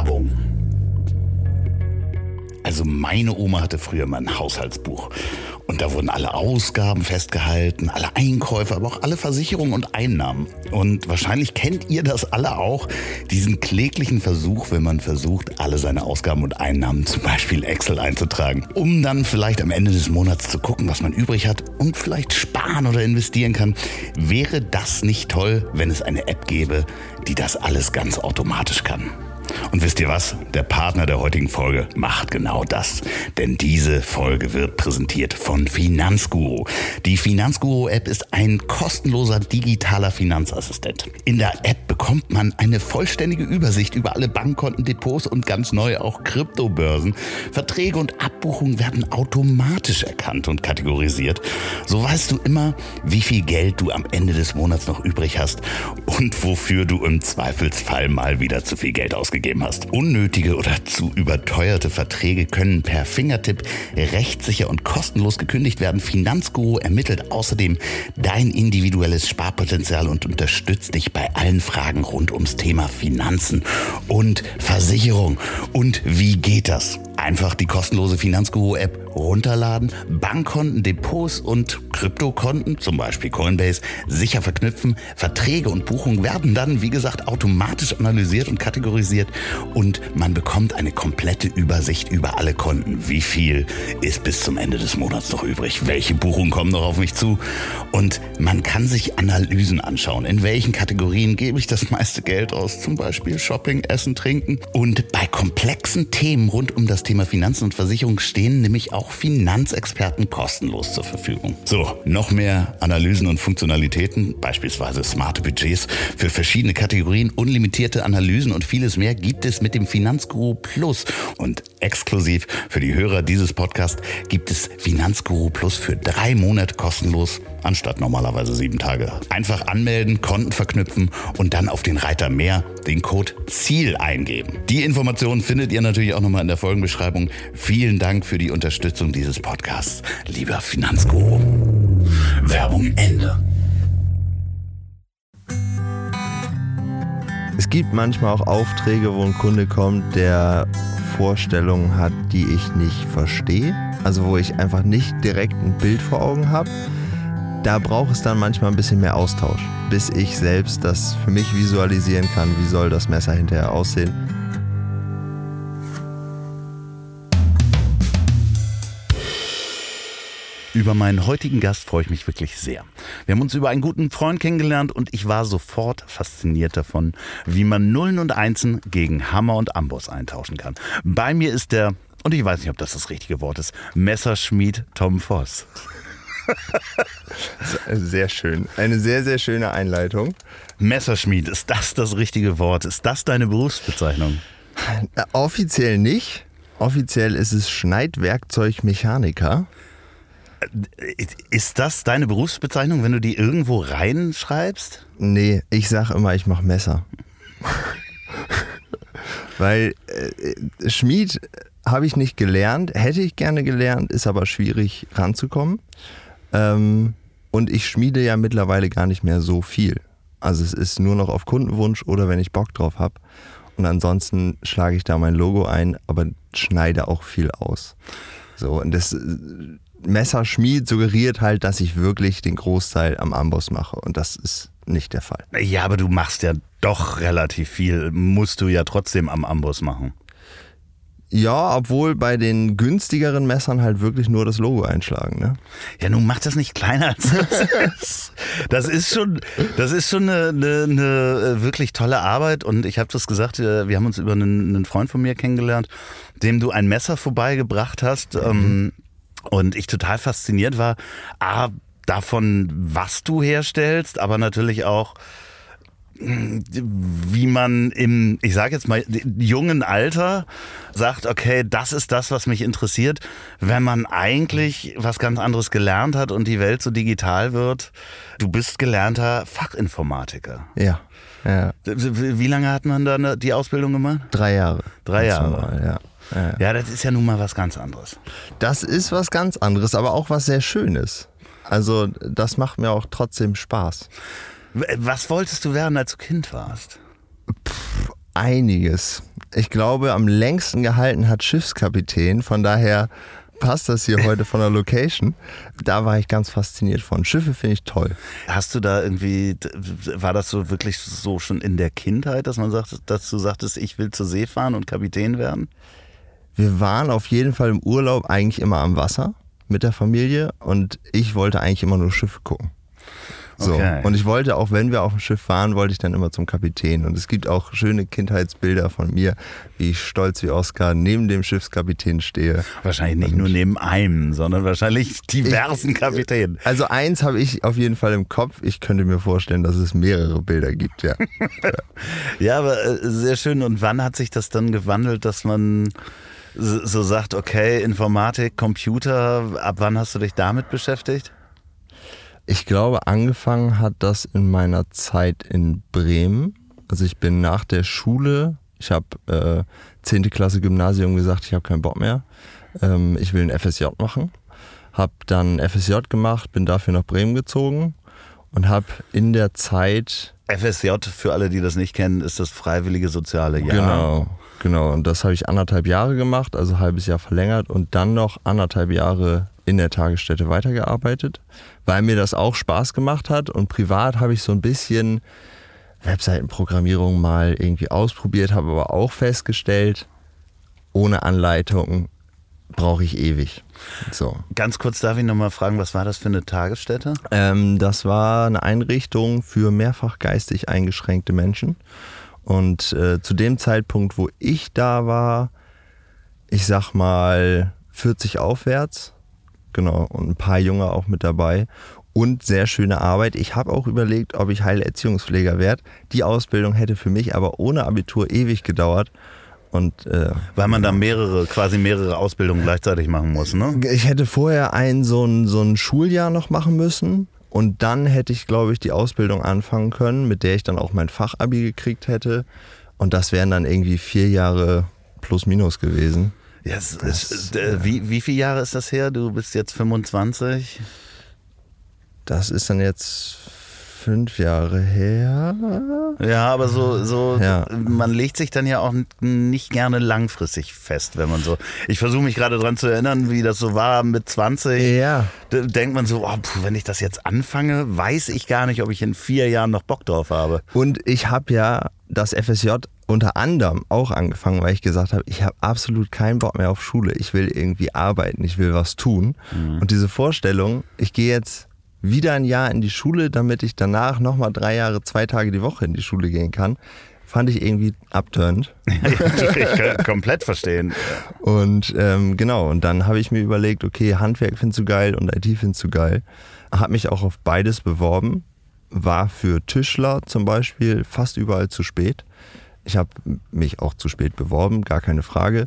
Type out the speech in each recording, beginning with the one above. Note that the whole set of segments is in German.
Werbung. Also meine Oma hatte früher mal ein Haushaltsbuch. Und da wurden alle Ausgaben festgehalten, alle Einkäufe, aber auch alle Versicherungen und Einnahmen. Und wahrscheinlich kennt ihr das alle auch, diesen kläglichen Versuch, wenn man versucht, alle seine Ausgaben und Einnahmen zum Beispiel Excel einzutragen, um dann vielleicht am Ende des Monats zu gucken, was man übrig hat und vielleicht sparen oder investieren kann. Wäre das nicht toll, wenn es eine App gäbe, die das alles ganz automatisch kann? Und wisst ihr was? Der Partner der heutigen Folge macht genau das. Denn diese Folge wird präsentiert von Finanzguru. Die Finanzguru-App ist ein kostenloser digitaler Finanzassistent. In der App bekommt man eine vollständige Übersicht über alle Bankkonten, Depots und ganz neu auch Kryptobörsen. Verträge und Abbuchungen werden automatisch erkannt und kategorisiert. So weißt du immer, wie viel Geld du am Ende des Monats noch übrig hast und wofür du im Zweifelsfall mal wieder zu viel Geld ausgegeben gegeben hast. Unnötige oder zu überteuerte Verträge können per Fingertipp rechtssicher und kostenlos gekündigt werden. Finanzguru ermittelt außerdem dein individuelles Sparpotenzial und unterstützt dich bei allen Fragen rund ums Thema Finanzen und Versicherung. Und wie geht das? Einfach die kostenlose Finanzguru-App runterladen, Bankkonten, Depots und Kryptokonten, zum Beispiel Coinbase, sicher verknüpfen. Verträge und Buchungen werden dann, wie gesagt, automatisch analysiert und kategorisiert und man bekommt eine komplette Übersicht über alle Konten. Wie viel ist bis zum Ende des Monats noch übrig? Welche Buchungen kommen noch auf mich zu? Und man kann sich Analysen anschauen. In welchen Kategorien gebe ich das meiste Geld aus? Zum Beispiel Shopping, Essen, Trinken. Und bei komplexen Themen rund um das Thema Finanzen und Versicherung stehen nämlich auch Finanzexperten kostenlos zur Verfügung. So, noch mehr Analysen und Funktionalitäten, beispielsweise smarte Budgets für verschiedene Kategorien, unlimitierte Analysen und vieles mehr gibt es mit dem Finanzguru Plus. Und exklusiv für die Hörer dieses Podcasts gibt es Finanzguru Plus für drei Monate kostenlos anstatt normalerweise sieben Tage. Einfach anmelden, Konten verknüpfen und dann auf den Reiter mehr den Code Ziel eingeben. Die Informationen findet ihr natürlich auch nochmal in der Folgenbeschreibung. Vielen Dank für die Unterstützung dieses Podcasts, lieber Finanzguru. Werbung Ende. Es gibt manchmal auch Aufträge, wo ein Kunde kommt, der Vorstellungen hat, die ich nicht verstehe. Also wo ich einfach nicht direkt ein Bild vor Augen habe da braucht es dann manchmal ein bisschen mehr Austausch, bis ich selbst das für mich visualisieren kann, wie soll das Messer hinterher aussehen. Über meinen heutigen Gast freue ich mich wirklich sehr. Wir haben uns über einen guten Freund kennengelernt und ich war sofort fasziniert davon, wie man Nullen und Einsen gegen Hammer und Amboss eintauschen kann. Bei mir ist der, und ich weiß nicht, ob das das richtige Wort ist, Messerschmied Tom Voss. Sehr schön. Eine sehr, sehr schöne Einleitung. Messerschmied, ist das das richtige Wort? Ist das deine Berufsbezeichnung? Äh, offiziell nicht. Offiziell ist es Schneidwerkzeugmechaniker. Äh, ist das deine Berufsbezeichnung, wenn du die irgendwo reinschreibst? Nee, ich sag immer, ich mache Messer. Weil äh, Schmied habe ich nicht gelernt, hätte ich gerne gelernt, ist aber schwierig ranzukommen. Ähm, und ich schmiede ja mittlerweile gar nicht mehr so viel. Also es ist nur noch auf Kundenwunsch oder wenn ich Bock drauf habe. Und ansonsten schlage ich da mein Logo ein, aber schneide auch viel aus. So, und das äh, Messerschmied suggeriert halt, dass ich wirklich den Großteil am Amboss mache. Und das ist nicht der Fall. Ja, aber du machst ja doch relativ viel. Musst du ja trotzdem am Amboss machen. Ja, obwohl bei den günstigeren Messern halt wirklich nur das Logo einschlagen. Ne? Ja, nun macht das nicht kleiner als das ist. Das ist schon, das ist schon eine, eine, eine äh, wirklich tolle Arbeit. Und ich habe das gesagt, äh, wir haben uns über einen, einen, Freund von mir kennengelernt, dem du ein Messer vorbeigebracht hast. Mhm. Ähm, und ich total fasziniert war, A, davon, was du herstellst, aber natürlich auch wie man im, ich sage jetzt mal, jungen Alter sagt, okay, das ist das, was mich interessiert, wenn man eigentlich was ganz anderes gelernt hat und die Welt so digital wird. Du bist gelernter Fachinformatiker. Ja. ja. Wie lange hat man da die Ausbildung gemacht? Drei Jahre. Drei Jahre. Mal, ja. Ja. ja, das ist ja nun mal was ganz anderes. Das ist was ganz anderes, aber auch was sehr Schönes. Also das macht mir auch trotzdem Spaß. Was wolltest du werden, als du Kind warst? Pff, einiges. ich glaube, am längsten gehalten hat Schiffskapitän. Von daher passt das hier heute von der Location. Da war ich ganz fasziniert von. Schiffe finde ich toll. Hast du da irgendwie, war das so wirklich so schon in der Kindheit, dass man sagt, dass du sagtest, ich will zur See fahren und Kapitän werden? Wir waren auf jeden Fall im Urlaub eigentlich immer am Wasser mit der Familie und ich wollte eigentlich immer nur Schiffe gucken. So. Okay. Und ich wollte auch, wenn wir auf dem Schiff fahren, wollte ich dann immer zum Kapitän. Und es gibt auch schöne Kindheitsbilder von mir, wie ich stolz wie Oscar neben dem Schiffskapitän stehe. Wahrscheinlich nicht und nur neben einem, sondern wahrscheinlich diversen Kapitänen. Also eins habe ich auf jeden Fall im Kopf. Ich könnte mir vorstellen, dass es mehrere Bilder gibt, ja. ja, aber äh, sehr schön. Und wann hat sich das dann gewandelt, dass man so sagt, okay, Informatik, Computer, ab wann hast du dich damit beschäftigt? Ich glaube, angefangen hat das in meiner Zeit in Bremen. Also ich bin nach der Schule, ich habe äh, 10. Klasse Gymnasium gesagt, ich habe keinen Bock mehr. Ähm, ich will ein FSJ machen. Habe dann FSJ gemacht, bin dafür nach Bremen gezogen und habe in der Zeit... FSJ, für alle, die das nicht kennen, ist das freiwillige soziale Jahr. Genau, genau. Und das habe ich anderthalb Jahre gemacht, also ein halbes Jahr verlängert und dann noch anderthalb Jahre in der Tagesstätte weitergearbeitet, weil mir das auch Spaß gemacht hat und privat habe ich so ein bisschen Webseitenprogrammierung mal irgendwie ausprobiert, habe aber auch festgestellt, ohne Anleitung brauche ich ewig. So. Ganz kurz darf ich nochmal fragen, was war das für eine Tagesstätte? Ähm, das war eine Einrichtung für mehrfach geistig eingeschränkte Menschen. Und äh, zu dem Zeitpunkt, wo ich da war, ich sag mal 40 aufwärts, Genau, und ein paar Junge auch mit dabei. Und sehr schöne Arbeit. Ich habe auch überlegt, ob ich Heilerziehungspfleger werde. Die Ausbildung hätte für mich aber ohne Abitur ewig gedauert. Und, äh, Weil man da mehrere, quasi mehrere Ausbildungen gleichzeitig machen muss, ne? Ich hätte vorher ein so ein, so ein Schuljahr noch machen müssen. Und dann hätte ich, glaube ich, die Ausbildung anfangen können, mit der ich dann auch mein Fachabi gekriegt hätte. Und das wären dann irgendwie vier Jahre plus minus gewesen. Ja, es, es, äh, wie, wie viele Jahre ist das her? Du bist jetzt 25? Das ist dann jetzt fünf Jahre her. Ja, aber so, so ja. man legt sich dann ja auch nicht gerne langfristig fest, wenn man so. Ich versuche mich gerade daran zu erinnern, wie das so war mit 20. Ja. Da denkt man so, oh, puh, wenn ich das jetzt anfange, weiß ich gar nicht, ob ich in vier Jahren noch Bock drauf habe. Und ich habe ja das FSJ unter anderem auch angefangen, weil ich gesagt habe, ich habe absolut keinen Bock mehr auf Schule. Ich will irgendwie arbeiten, ich will was tun. Mhm. Und diese Vorstellung, ich gehe jetzt wieder ein Jahr in die Schule, damit ich danach nochmal drei Jahre, zwei Tage die Woche in die Schule gehen kann, fand ich irgendwie abturnt. ich kann komplett verstehen. Und ähm, genau, und dann habe ich mir überlegt, okay, Handwerk findest du geil und IT findest du geil. Habe mich auch auf beides beworben, war für Tischler zum Beispiel fast überall zu spät. Ich habe mich auch zu spät beworben, gar keine Frage.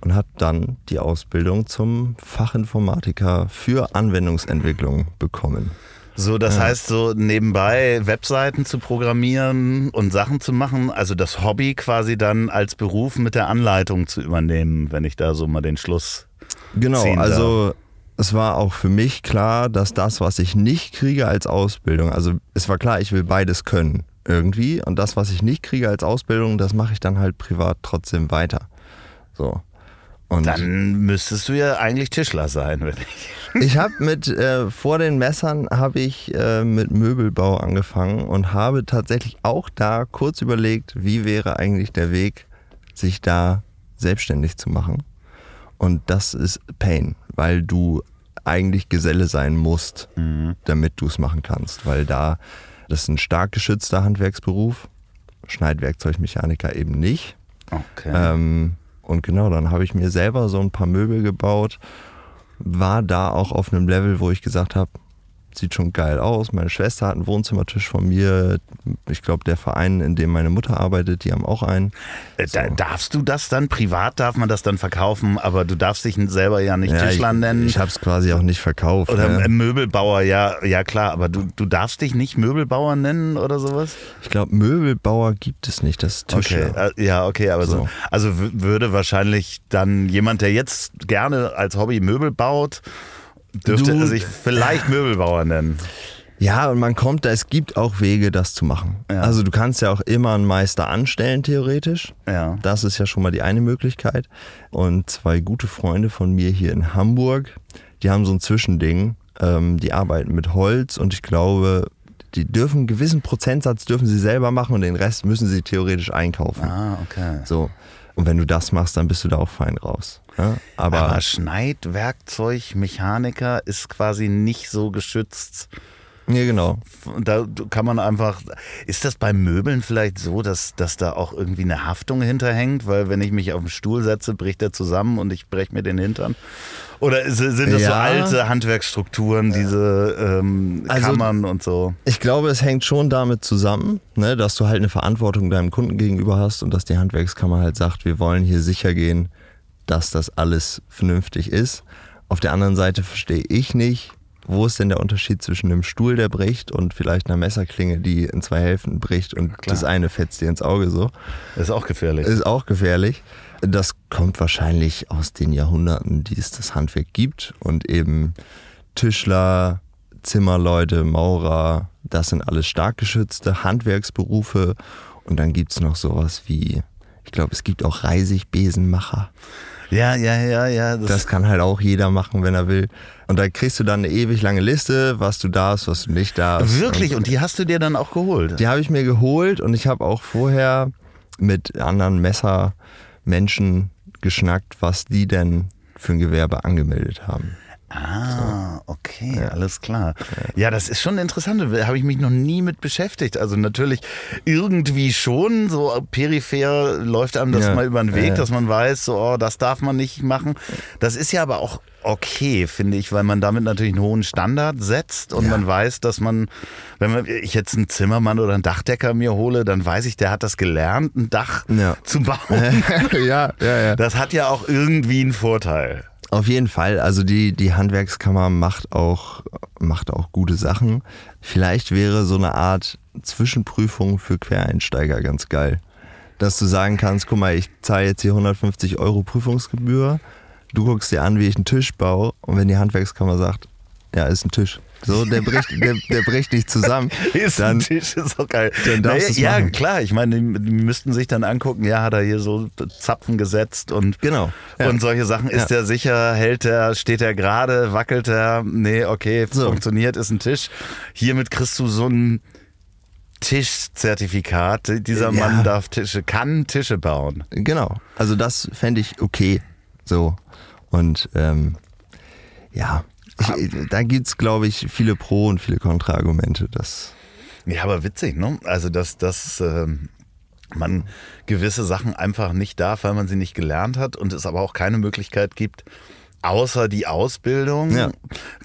Und habe dann die Ausbildung zum Fachinformatiker für Anwendungsentwicklung bekommen. So, das ja. heißt, so nebenbei Webseiten zu programmieren und Sachen zu machen, also das Hobby quasi dann als Beruf mit der Anleitung zu übernehmen, wenn ich da so mal den Schluss. Genau, also es war auch für mich klar, dass das, was ich nicht kriege als Ausbildung, also es war klar, ich will beides können irgendwie. Und das, was ich nicht kriege als Ausbildung, das mache ich dann halt privat trotzdem weiter. So. Und dann müsstest du ja eigentlich Tischler sein, wenn ich. Ich habe mit äh, vor den Messern habe ich äh, mit Möbelbau angefangen und habe tatsächlich auch da kurz überlegt, wie wäre eigentlich der Weg, sich da selbstständig zu machen. Und das ist Pain, weil du eigentlich Geselle sein musst, mhm. damit du es machen kannst, weil da das ist ein stark geschützter Handwerksberuf. Schneidwerkzeugmechaniker eben nicht. Okay. Ähm, und genau, dann habe ich mir selber so ein paar Möbel gebaut, war da auch auf einem Level, wo ich gesagt habe, sieht schon geil aus. Meine Schwester hat einen Wohnzimmertisch von mir. Ich glaube, der Verein, in dem meine Mutter arbeitet, die haben auch einen. Äh, so. darfst du das dann? Privat darf man das dann verkaufen, aber du darfst dich selber ja nicht ja, Tischler nennen. Ich, ich habe es quasi auch nicht verkauft. Oder ne? Möbelbauer, ja, ja klar, aber du, du darfst dich nicht Möbelbauer nennen oder sowas? Ich glaube, Möbelbauer gibt es nicht, das ist Tischler. Okay, äh, ja, okay, aber so. so. Also würde wahrscheinlich dann jemand, der jetzt gerne als Hobby Möbel baut, Dürfte du, sich vielleicht Möbelbauer nennen. Ja, und man kommt da, es gibt auch Wege, das zu machen. Ja. Also du kannst ja auch immer einen Meister anstellen, theoretisch. Ja. Das ist ja schon mal die eine Möglichkeit. Und zwei gute Freunde von mir hier in Hamburg, die haben so ein Zwischending. Ähm, die arbeiten mit Holz und ich glaube, die dürfen einen gewissen Prozentsatz dürfen sie selber machen und den Rest müssen sie theoretisch einkaufen. Ah, okay. So. Und wenn du das machst, dann bist du da auch fein raus. Ja? Aber, Aber Schneidwerkzeug, Mechaniker ist quasi nicht so geschützt. ja, genau. Da kann man einfach. Ist das bei Möbeln vielleicht so, dass, dass da auch irgendwie eine Haftung hinterhängt? Weil wenn ich mich auf den Stuhl setze, bricht er zusammen und ich breche mir den Hintern? Oder sind das so Ja. alte Handwerksstrukturen, diese ähm, Also- Kammern und so? Ich glaube, es hängt schon damit zusammen, ne, dass du halt eine Verantwortung deinem Kunden gegenüber hast und dass die Handwerkskammer halt sagt, wir wollen hier sicher gehen, dass das alles vernünftig ist. Auf der anderen Seite verstehe ich nicht, wo ist denn der Unterschied zwischen einem Stuhl, der bricht und vielleicht einer Messerklinge, die in zwei Hälften bricht und Klar. das eine fetzt dir ins Auge so. Ist auch gefährlich. Ist auch gefährlich. Das kommt wahrscheinlich aus den Jahrhunderten, die es das Handwerk gibt. Und eben Tischler, Zimmerleute, Maurer, das sind alles stark geschützte Handwerksberufe. Und dann gibt es noch sowas wie, ich glaube, es gibt auch Reisigbesenmacher. Ja, ja, ja, ja. Das, Das kann halt auch jeder machen, wenn er will. Und da kriegst du dann eine ewig lange Liste, was du darfst, was du nicht darfst. wirklich. Und die hast du dir dann auch geholt? Die habe ich mir geholt und ich habe auch vorher mit anderen Messermenschen geschnackt, was die denn für ein Gewerbe angemeldet haben. Ah, okay, alles klar. Ja, das ist schon interessant. Da habe ich mich noch nie mit beschäftigt. Also natürlich irgendwie schon, so peripher läuft einem das Ja. mal über den Weg, Ja, ja. dass man weiß, so, oh, das darf man nicht machen. Das ist ja aber auch okay, finde ich, weil man damit natürlich einen hohen Standard setzt und Ja. man weiß, dass man, wenn man, ich jetzt einen Zimmermann oder einen Dachdecker mir hole, dann weiß ich, der hat das gelernt, ein Dach Ja. zu bauen. ja, ja, ja. Das hat ja auch irgendwie einen Vorteil. Auf jeden Fall. Also die, die Handwerkskammer macht auch, macht auch gute Sachen. Vielleicht wäre so eine Art Zwischenprüfung für Quereinsteiger ganz geil. Dass du sagen kannst, guck mal, ich zahle jetzt hier 150 Euro Prüfungsgebühr. Du guckst dir an, wie ich einen Tisch baue. Und wenn die Handwerkskammer sagt, ja, ist ein Tisch. So, der bricht, der, der bricht nicht zusammen. Ist dann, ein Tisch, ist auch geil. dann darfst du's ja, machen. klar, ich meine, die, müssten sich dann angucken, ja, hat er hier so Zapfen gesetzt und, Genau. Ja. und solche Sachen. Ist Ja. der sicher, hält der, steht der gerade, wackelt er? Nee, okay, So. funktioniert, ist ein Tisch. Hiermit kriegst du so ein Tischzertifikat. Dieser Ja. Mann darf Tische, kann Tische bauen. Genau. Also das fände ich okay. So. Und ähm, ja, da gibt es, glaube ich, viele Pro- und viele Kontraargumente. Ja, aber witzig, ne? Also, dass, dass ähm, man gewisse Sachen einfach nicht darf, weil man sie nicht gelernt hat und es aber auch keine Möglichkeit gibt, außer die Ausbildung. Ja.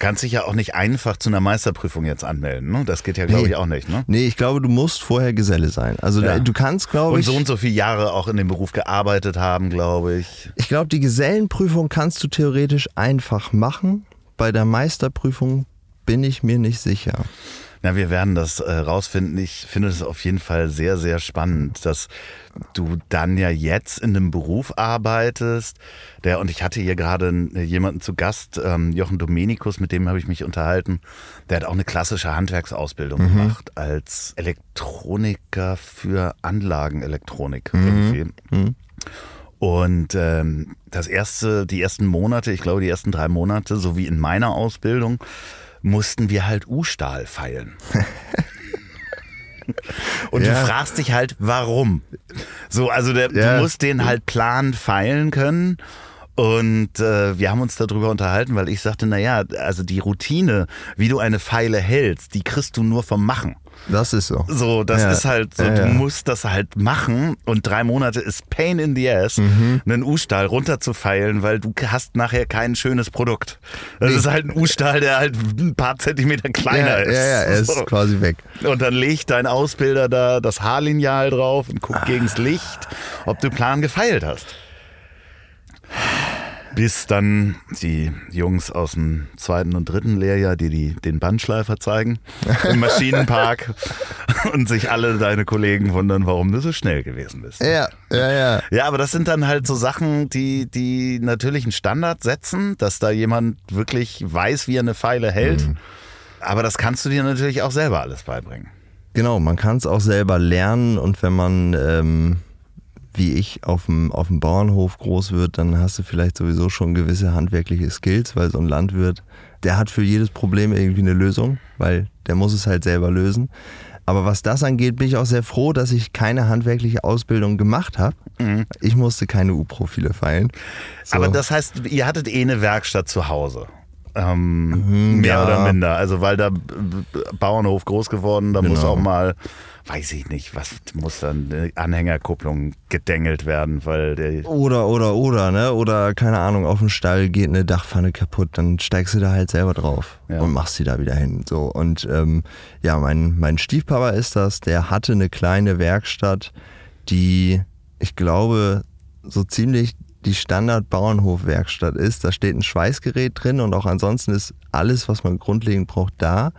Kannst dich ja auch nicht einfach zu einer Meisterprüfung jetzt anmelden, ne? Das geht ja, glaube Nee. ich, auch nicht, ne? nee, ich glaube, du musst vorher Geselle sein. Also Ja. da, du kannst, glaube Und ich, so und so viele Jahre auch in dem Beruf gearbeitet haben, glaube ich. ich glaube, die Gesellenprüfung kannst du theoretisch einfach machen. Bei der Meisterprüfung bin ich mir nicht sicher. Na, wir werden das äh, rausfinden. Ich finde es auf jeden Fall sehr, sehr spannend, dass du dann ja jetzt in einem Beruf arbeitest. Der, und ich hatte hier gerade n- jemanden zu Gast, ähm, Jochen Domenikus, mit dem habe ich mich unterhalten. Der hat auch eine klassische Handwerksausbildung gemacht als Elektroniker für Anlagenelektronik irgendwie. Und ähm, das erste, die ersten Monate, ich glaube die ersten drei Monate, so wie in meiner Ausbildung, mussten wir halt U-Stahl feilen. Und Ja. du fragst dich halt, warum? So, also der, Ja. du musst den halt plan feilen können. Und äh, wir haben uns darüber unterhalten, weil ich sagte, naja, also die Routine, wie du eine Pfeile hältst, die kriegst du nur vom Machen. Das ist so. So, das Ja. ist halt so, Ja, du ja. musst das halt machen und drei Monate ist Pain in the ass, Mhm. einen U-Stahl runterzufeilen, weil du hast nachher kein schönes Produkt. Das Nee. ist halt ein U-Stahl, der halt ein paar Zentimeter kleiner ist. ja, ja, er ist So. quasi weg. Und dann legt dein Ausbilder da das Haarlineal drauf und guckt gegens Licht, ob du Plan gefeilt hast. Bis dann die Jungs aus dem zweiten und dritten Lehrjahr, die, die den Bandschleifer zeigen im Maschinenpark und sich alle deine Kollegen wundern, warum du so schnell gewesen bist. Ja, ja, ja. Ja, aber das sind dann halt so Sachen, die, die natürlich einen Standard setzen, dass da jemand wirklich weiß, wie er eine Pfeile hält. Aber das kannst du dir natürlich auch selber alles beibringen. Genau, man kann es auch selber lernen und wenn man, ähm, wie ich, auf dem, auf dem Bauernhof groß wird, dann hast du vielleicht sowieso schon gewisse handwerkliche Skills, weil so ein Landwirt, der hat für jedes Problem irgendwie eine Lösung, weil der muss es halt selber lösen. Aber was das angeht, bin ich auch sehr froh, dass ich keine handwerkliche Ausbildung gemacht habe. Mhm. Ich musste keine U-Profile feilen. So. Aber das heißt, ihr hattet eh eine Werkstatt zu Hause. Ähm, mhm, mehr ja. oder minder. Also weil da Bauernhof groß geworden, da genau. muss auch mal, weiß ich nicht, was muss dann eine Anhängerkupplung gedengelt werden, weil der oder oder oder ne oder keine Ahnung auf dem Stall geht eine Dachpfanne kaputt, dann steigst du da halt selber drauf ja. und machst sie da wieder hin. So und ähm, ja, mein mein Stiefpapa ist das, der hatte eine kleine Werkstatt, die ich glaube so ziemlich die Standard-Bauernhof-Werkstatt ist. Da steht ein Schweißgerät drin und auch ansonsten ist alles, was man grundlegend braucht, da.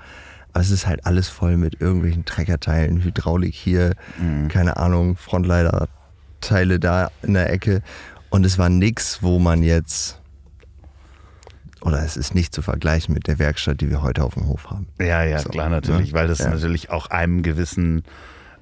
Aber es ist halt alles voll mit irgendwelchen Treckerteilen, Hydraulik hier, mhm. keine Ahnung, Frontleiterteile da in der Ecke. Und es war nichts, wo man jetzt oder es ist nicht zu vergleichen mit der Werkstatt, die wir heute auf dem Hof haben. Ja, ja, so, klar, natürlich, ne? weil das ja. natürlich auch einem gewissen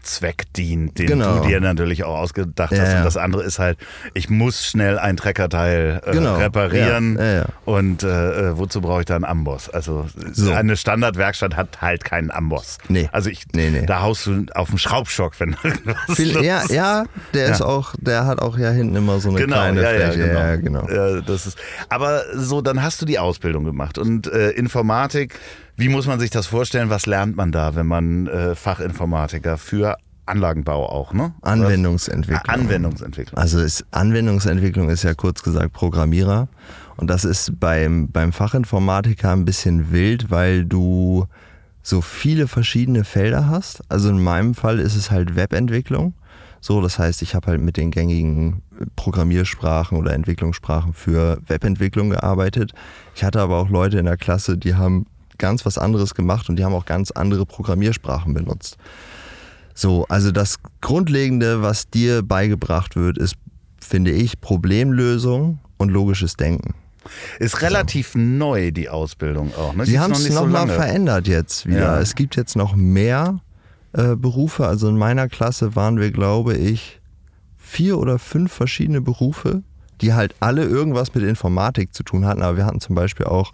Zweck dient, den genau. du dir natürlich auch ausgedacht hast. Ja, Und das andere ist halt, ich muss schnell ein Treckerteil äh, genau. reparieren. Ja, Und äh, äh, wozu brauche ich da einen Amboss? Also so. eine Standardwerkstatt hat halt keinen Amboss. Nee. Also ich, nee, nee. da haust du auf den Schraubstock, wenn Viel, ja, ja, der ist auch, der hat auch ja hinten immer so eine genau, kleine Fläche. Genau. Ja, genau. Ja, das ist, aber so, dann hast du die Ausbildung gemacht und äh, Informatik wie muss man sich das vorstellen? Was lernt man da, wenn man äh, Fachinformatiker für Anlagenbau auch, ne? Anwendungsentwicklung. Ah, Anwendungsentwicklung. Also ist, Anwendungsentwicklung ist ja kurz gesagt Programmierer. Und das ist beim, beim Fachinformatiker ein bisschen wild, weil du so viele verschiedene Felder hast. Also in meinem Fall ist es halt Webentwicklung. So, das heißt, ich habe halt mit den gängigen Programmiersprachen oder Entwicklungssprachen für Webentwicklung gearbeitet. Ich hatte aber auch Leute in der Klasse, die haben ganz was anderes gemacht und die haben auch ganz andere Programmiersprachen benutzt. So, also das Grundlegende, was dir beigebracht wird, ist, finde ich, Problemlösung und logisches Denken. Ist relativ so. neu, die Ausbildung auch. Ne? Sie haben es nochmal noch so verändert jetzt wieder. Ja. Es gibt jetzt noch mehr äh, Berufe. Also in meiner Klasse waren wir, glaube ich, vier oder fünf verschiedene Berufe, die halt alle irgendwas mit Informatik zu tun hatten. Aber wir hatten zum Beispiel auch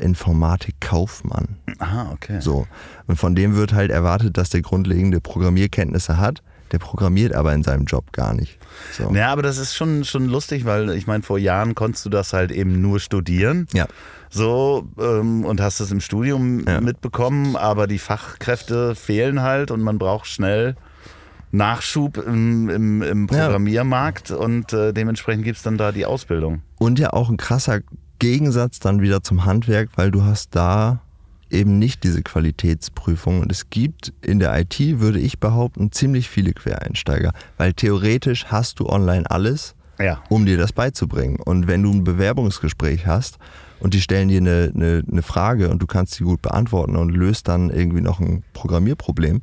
Informatikkaufmann. Aha, okay. So. Und von dem wird halt erwartet, dass der grundlegende Programmierkenntnisse hat. Der programmiert aber in seinem Job gar nicht. So. Ja, aber das ist schon, schon lustig, weil ich meine, vor Jahren konntest du das halt eben nur studieren. Ja. So, ähm, und hast es im Studium ja. mitbekommen, aber die Fachkräfte fehlen halt und man braucht schnell Nachschub im, im, im Programmiermarkt ja. und äh, dementsprechend gibt es dann da die Ausbildung. Und ja auch ein krasser Gegensatz dann wieder zum Handwerk, weil du hast da eben nicht diese Qualitätsprüfung. Und es gibt in der IT, würde ich behaupten, ziemlich viele Quereinsteiger, weil theoretisch hast du online alles, ja. um dir das beizubringen. Und wenn du ein Bewerbungsgespräch hast und die stellen dir eine, eine, eine Frage und du kannst sie gut beantworten und löst dann irgendwie noch ein Programmierproblem,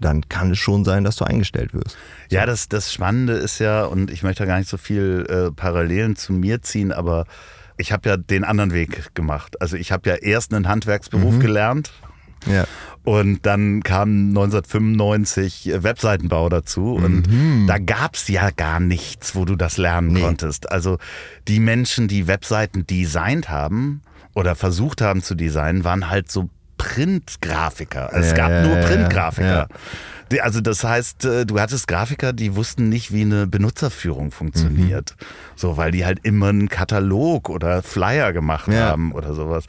dann kann es schon sein, dass du eingestellt wirst. So. Ja, das, das Spannende ist ja, und ich möchte gar nicht so viel äh, Parallelen zu mir ziehen, aber ich habe ja den anderen Weg gemacht. Also ich habe ja erst einen Handwerksberuf mhm. gelernt. Ja. Und dann kam 1995 Webseitenbau dazu und mhm. da gab's ja gar nichts, wo du das lernen nee. konntest. Also die Menschen, die Webseiten designt haben oder versucht haben zu designen, waren halt so Printgrafiker. Also ja, es gab ja, nur Printgrafiker. Also das heißt, äh, du hattest Grafiker, die wussten nicht, wie eine Benutzerführung funktioniert. Mhm. So, weil die halt immer einen Katalog oder Flyer gemacht ja. haben oder sowas.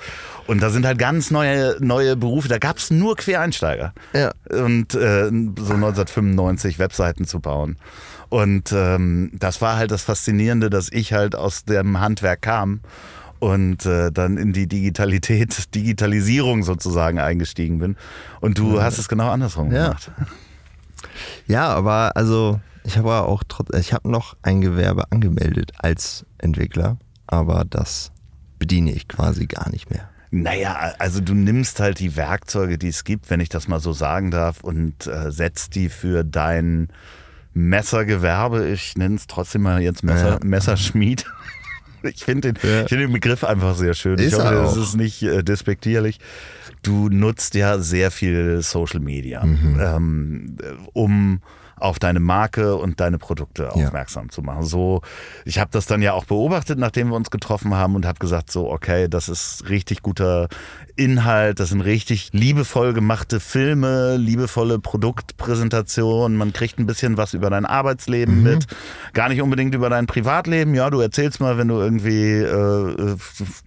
Und da sind halt ganz neue, neue Berufe. Da gab es nur Quereinsteiger. Ja. Und äh, so 1995 Webseiten zu bauen. Und ähm, das war halt das Faszinierende, dass ich halt aus dem Handwerk kam und äh, dann in die Digitalität, Digitalisierung sozusagen eingestiegen bin. Und du ja. hast es genau andersrum ja. gemacht. Ja, aber also ich habe auch trotz, ich habe noch ein Gewerbe angemeldet als Entwickler, aber das bediene ich quasi gar nicht mehr. Naja, also du nimmst halt die Werkzeuge, die es gibt, wenn ich das mal so sagen darf, und äh, setzt die für dein Messergewerbe, ich nenne es trotzdem mal jetzt Messer, ja. Messerschmied. Ich finde den, ja. find den Begriff einfach sehr schön. Ist ich hoffe, es ist nicht äh, despektierlich du nutzt ja sehr viel Social Media, mhm. ähm, um auf deine Marke und deine Produkte aufmerksam ja. zu machen. So, ich habe das dann ja auch beobachtet, nachdem wir uns getroffen haben und habe gesagt, so, okay, das ist richtig guter Inhalt, das sind richtig liebevoll gemachte Filme, liebevolle Produktpräsentationen. Man kriegt ein bisschen was über dein Arbeitsleben mhm. mit, gar nicht unbedingt über dein Privatleben. Ja, du erzählst mal, wenn du irgendwie äh,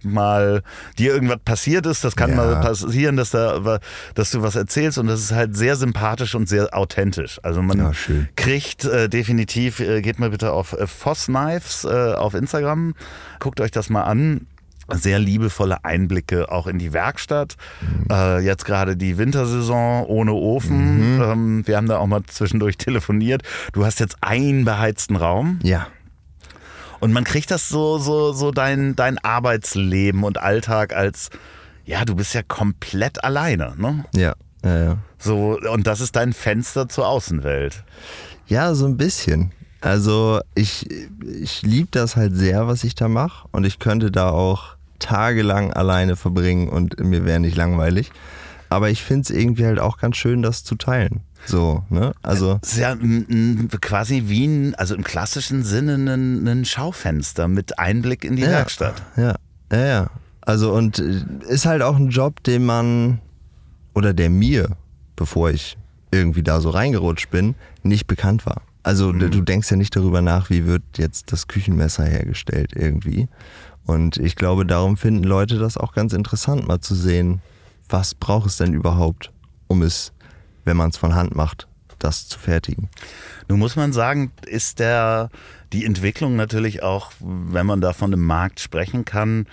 mal dir irgendwas passiert ist. Das kann ja. mal passieren, dass da, dass du was erzählst und das ist halt sehr sympathisch und sehr authentisch. Also man ja, kriegt äh, definitiv, äh, geht mal bitte auf äh, Foss Knives äh, auf Instagram, guckt euch das mal an sehr liebevolle Einblicke auch in die Werkstatt. Mhm. Äh, jetzt gerade die Wintersaison ohne Ofen. Mhm. Ähm, wir haben da auch mal zwischendurch telefoniert. Du hast jetzt einen beheizten Raum. Ja. Und man kriegt das so, so, so dein, dein Arbeitsleben und Alltag als, ja, du bist ja komplett alleine, ne? Ja. Ja, ja. So, und das ist dein Fenster zur Außenwelt. Ja, so ein bisschen. Also ich, ich liebe das halt sehr, was ich da mache. Und ich könnte da auch tagelang alleine verbringen und mir wäre nicht langweilig. Aber ich finde es irgendwie halt auch ganz schön, das zu teilen. So, ne? Also. Das ist ja quasi wie ein, also im klassischen Sinne ein, ein Schaufenster mit Einblick in die ja, Werkstatt. Ja, ja, ja. Also und äh, ist halt auch ein Job, den man oder der mir, bevor ich irgendwie da so reingerutscht bin, nicht bekannt war. Also mhm. du denkst ja nicht darüber nach, wie wird jetzt das Küchenmesser hergestellt irgendwie. Und ich glaube, darum finden Leute das auch ganz interessant, mal zu sehen, was braucht es denn überhaupt, um es, wenn man es von Hand macht, das zu fertigen. Nun muss man sagen, ist der, die Entwicklung natürlich auch, wenn man da von einem Markt sprechen kann,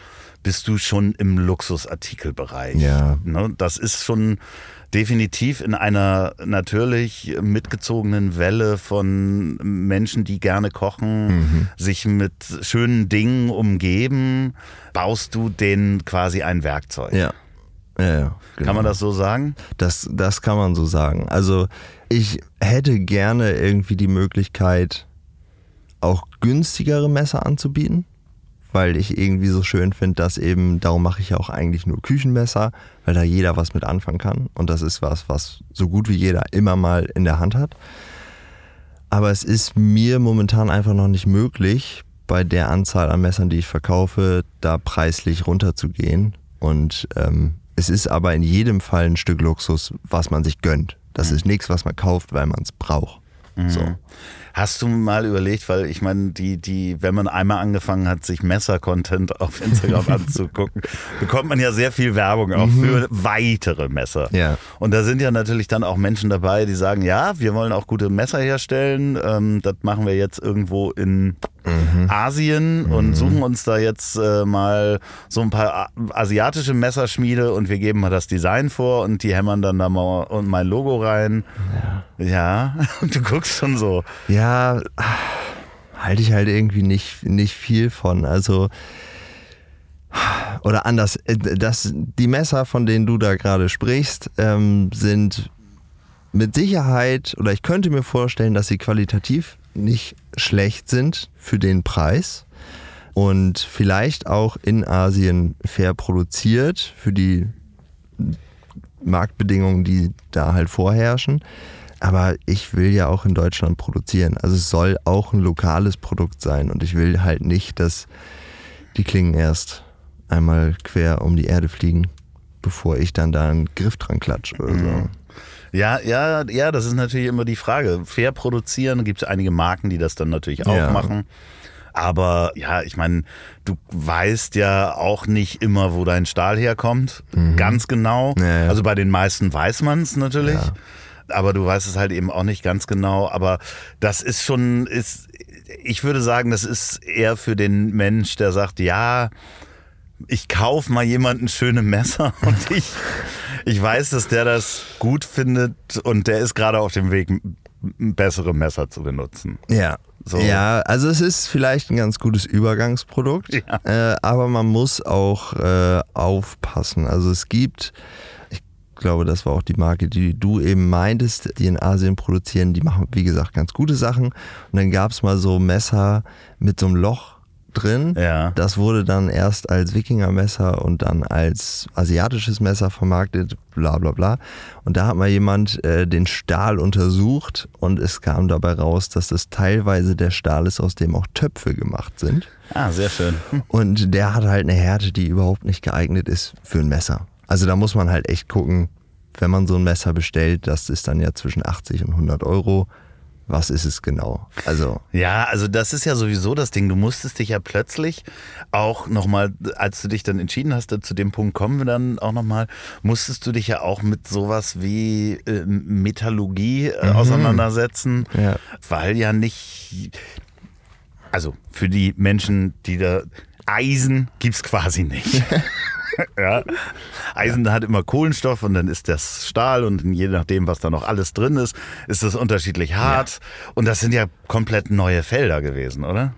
bist du schon im Luxusartikelbereich. Ja. Ne? Das ist schon definitiv in einer natürlich mitgezogenen Welle von Menschen, die gerne kochen, mhm. sich mit schönen Dingen umgeben, baust du denen quasi ein Werkzeug. Ja. Ja, ja, genau. Kann man das so sagen? Das, das kann man so sagen. Also ich hätte gerne irgendwie die Möglichkeit, auch günstigere Messer anzubieten weil ich irgendwie so schön finde, dass eben, darum mache ich ja auch eigentlich nur Küchenmesser, weil da jeder was mit anfangen kann. Und das ist was, was so gut wie jeder immer mal in der Hand hat. Aber es ist mir momentan einfach noch nicht möglich, bei der Anzahl an Messern, die ich verkaufe, da preislich runterzugehen. Und ähm, es ist aber in jedem Fall ein Stück Luxus, was man sich gönnt. Das mhm. ist nichts, was man kauft, weil man es braucht. Mhm. So. Hast du mal überlegt, weil ich meine, die, die, wenn man einmal angefangen hat, sich Messer-Content auf Instagram anzugucken, bekommt man ja sehr viel Werbung auch mhm. für weitere Messer. Ja. Und da sind ja natürlich dann auch Menschen dabei, die sagen, ja, wir wollen auch gute Messer herstellen. Ähm, das machen wir jetzt irgendwo in mhm. Asien mhm. und suchen uns da jetzt äh, mal so ein paar asiatische Messerschmiede und wir geben mal das Design vor und die hämmern dann da mal und mein Logo rein. Ja. ja. Und du guckst schon so. Ja, halte ich halt irgendwie nicht, nicht viel von. Also oder anders, äh, das, die Messer, von denen du da gerade sprichst, ähm, sind mit Sicherheit, oder ich könnte mir vorstellen, dass sie qualitativ nicht schlecht sind für den Preis und vielleicht auch in Asien fair produziert für die Marktbedingungen, die da halt vorherrschen. Aber ich will ja auch in Deutschland produzieren. Also es soll auch ein lokales Produkt sein und ich will halt nicht, dass die Klingen erst einmal quer um die Erde fliegen, bevor ich dann da einen Griff dran klatsche oder so. Ja, ja, ja, das ist natürlich immer die Frage. Fair produzieren, gibt es einige Marken, die das dann natürlich auch ja. machen. Aber ja, ich meine, du weißt ja auch nicht immer, wo dein Stahl herkommt. Mhm. Ganz genau. Ja, ja. Also bei den meisten weiß man es natürlich. Aber du weißt es halt eben auch nicht ganz genau. Aber das ist schon, ist, ich würde sagen, das ist eher für den Mensch, der sagt, ja, ich kaufe mal jemanden schöne Messer und ich, ich weiß, dass der das gut findet und der ist gerade auf dem Weg, bessere Messer zu benutzen. Ja. So. Ja, also es ist vielleicht ein ganz gutes Übergangsprodukt, ja. äh, aber man muss auch äh, aufpassen. Also es gibt, ich glaube, das war auch die Marke, die du eben meintest, die in Asien produzieren, die machen, wie gesagt, ganz gute Sachen. Und dann gab es mal so Messer mit so einem Loch drin. Ja. Das wurde dann erst als Wikingermesser und dann als asiatisches Messer vermarktet, bla bla bla. Und da hat mal jemand äh, den Stahl untersucht und es kam dabei raus, dass das teilweise der Stahl ist, aus dem auch Töpfe gemacht sind. Ah, sehr schön. Und der hat halt eine Härte, die überhaupt nicht geeignet ist für ein Messer. Also da muss man halt echt gucken, wenn man so ein Messer bestellt, das ist dann ja zwischen 80 und 100 Euro. Was ist es genau? Also Ja, also das ist ja sowieso das Ding. Du musstest dich ja plötzlich auch nochmal, als du dich dann entschieden hast, zu dem Punkt kommen wir dann auch nochmal, musstest du dich ja auch mit sowas wie äh, Metallurgie äh, auseinandersetzen, Ja. weil ja nicht, also für die Menschen, die da, Eisen gibt's quasi nicht. ja. Eisen hat immer Kohlenstoff und dann ist das Stahl und je nachdem, was da noch alles drin ist, ist das unterschiedlich hart. Und das sind ja komplett neue Felder gewesen, oder?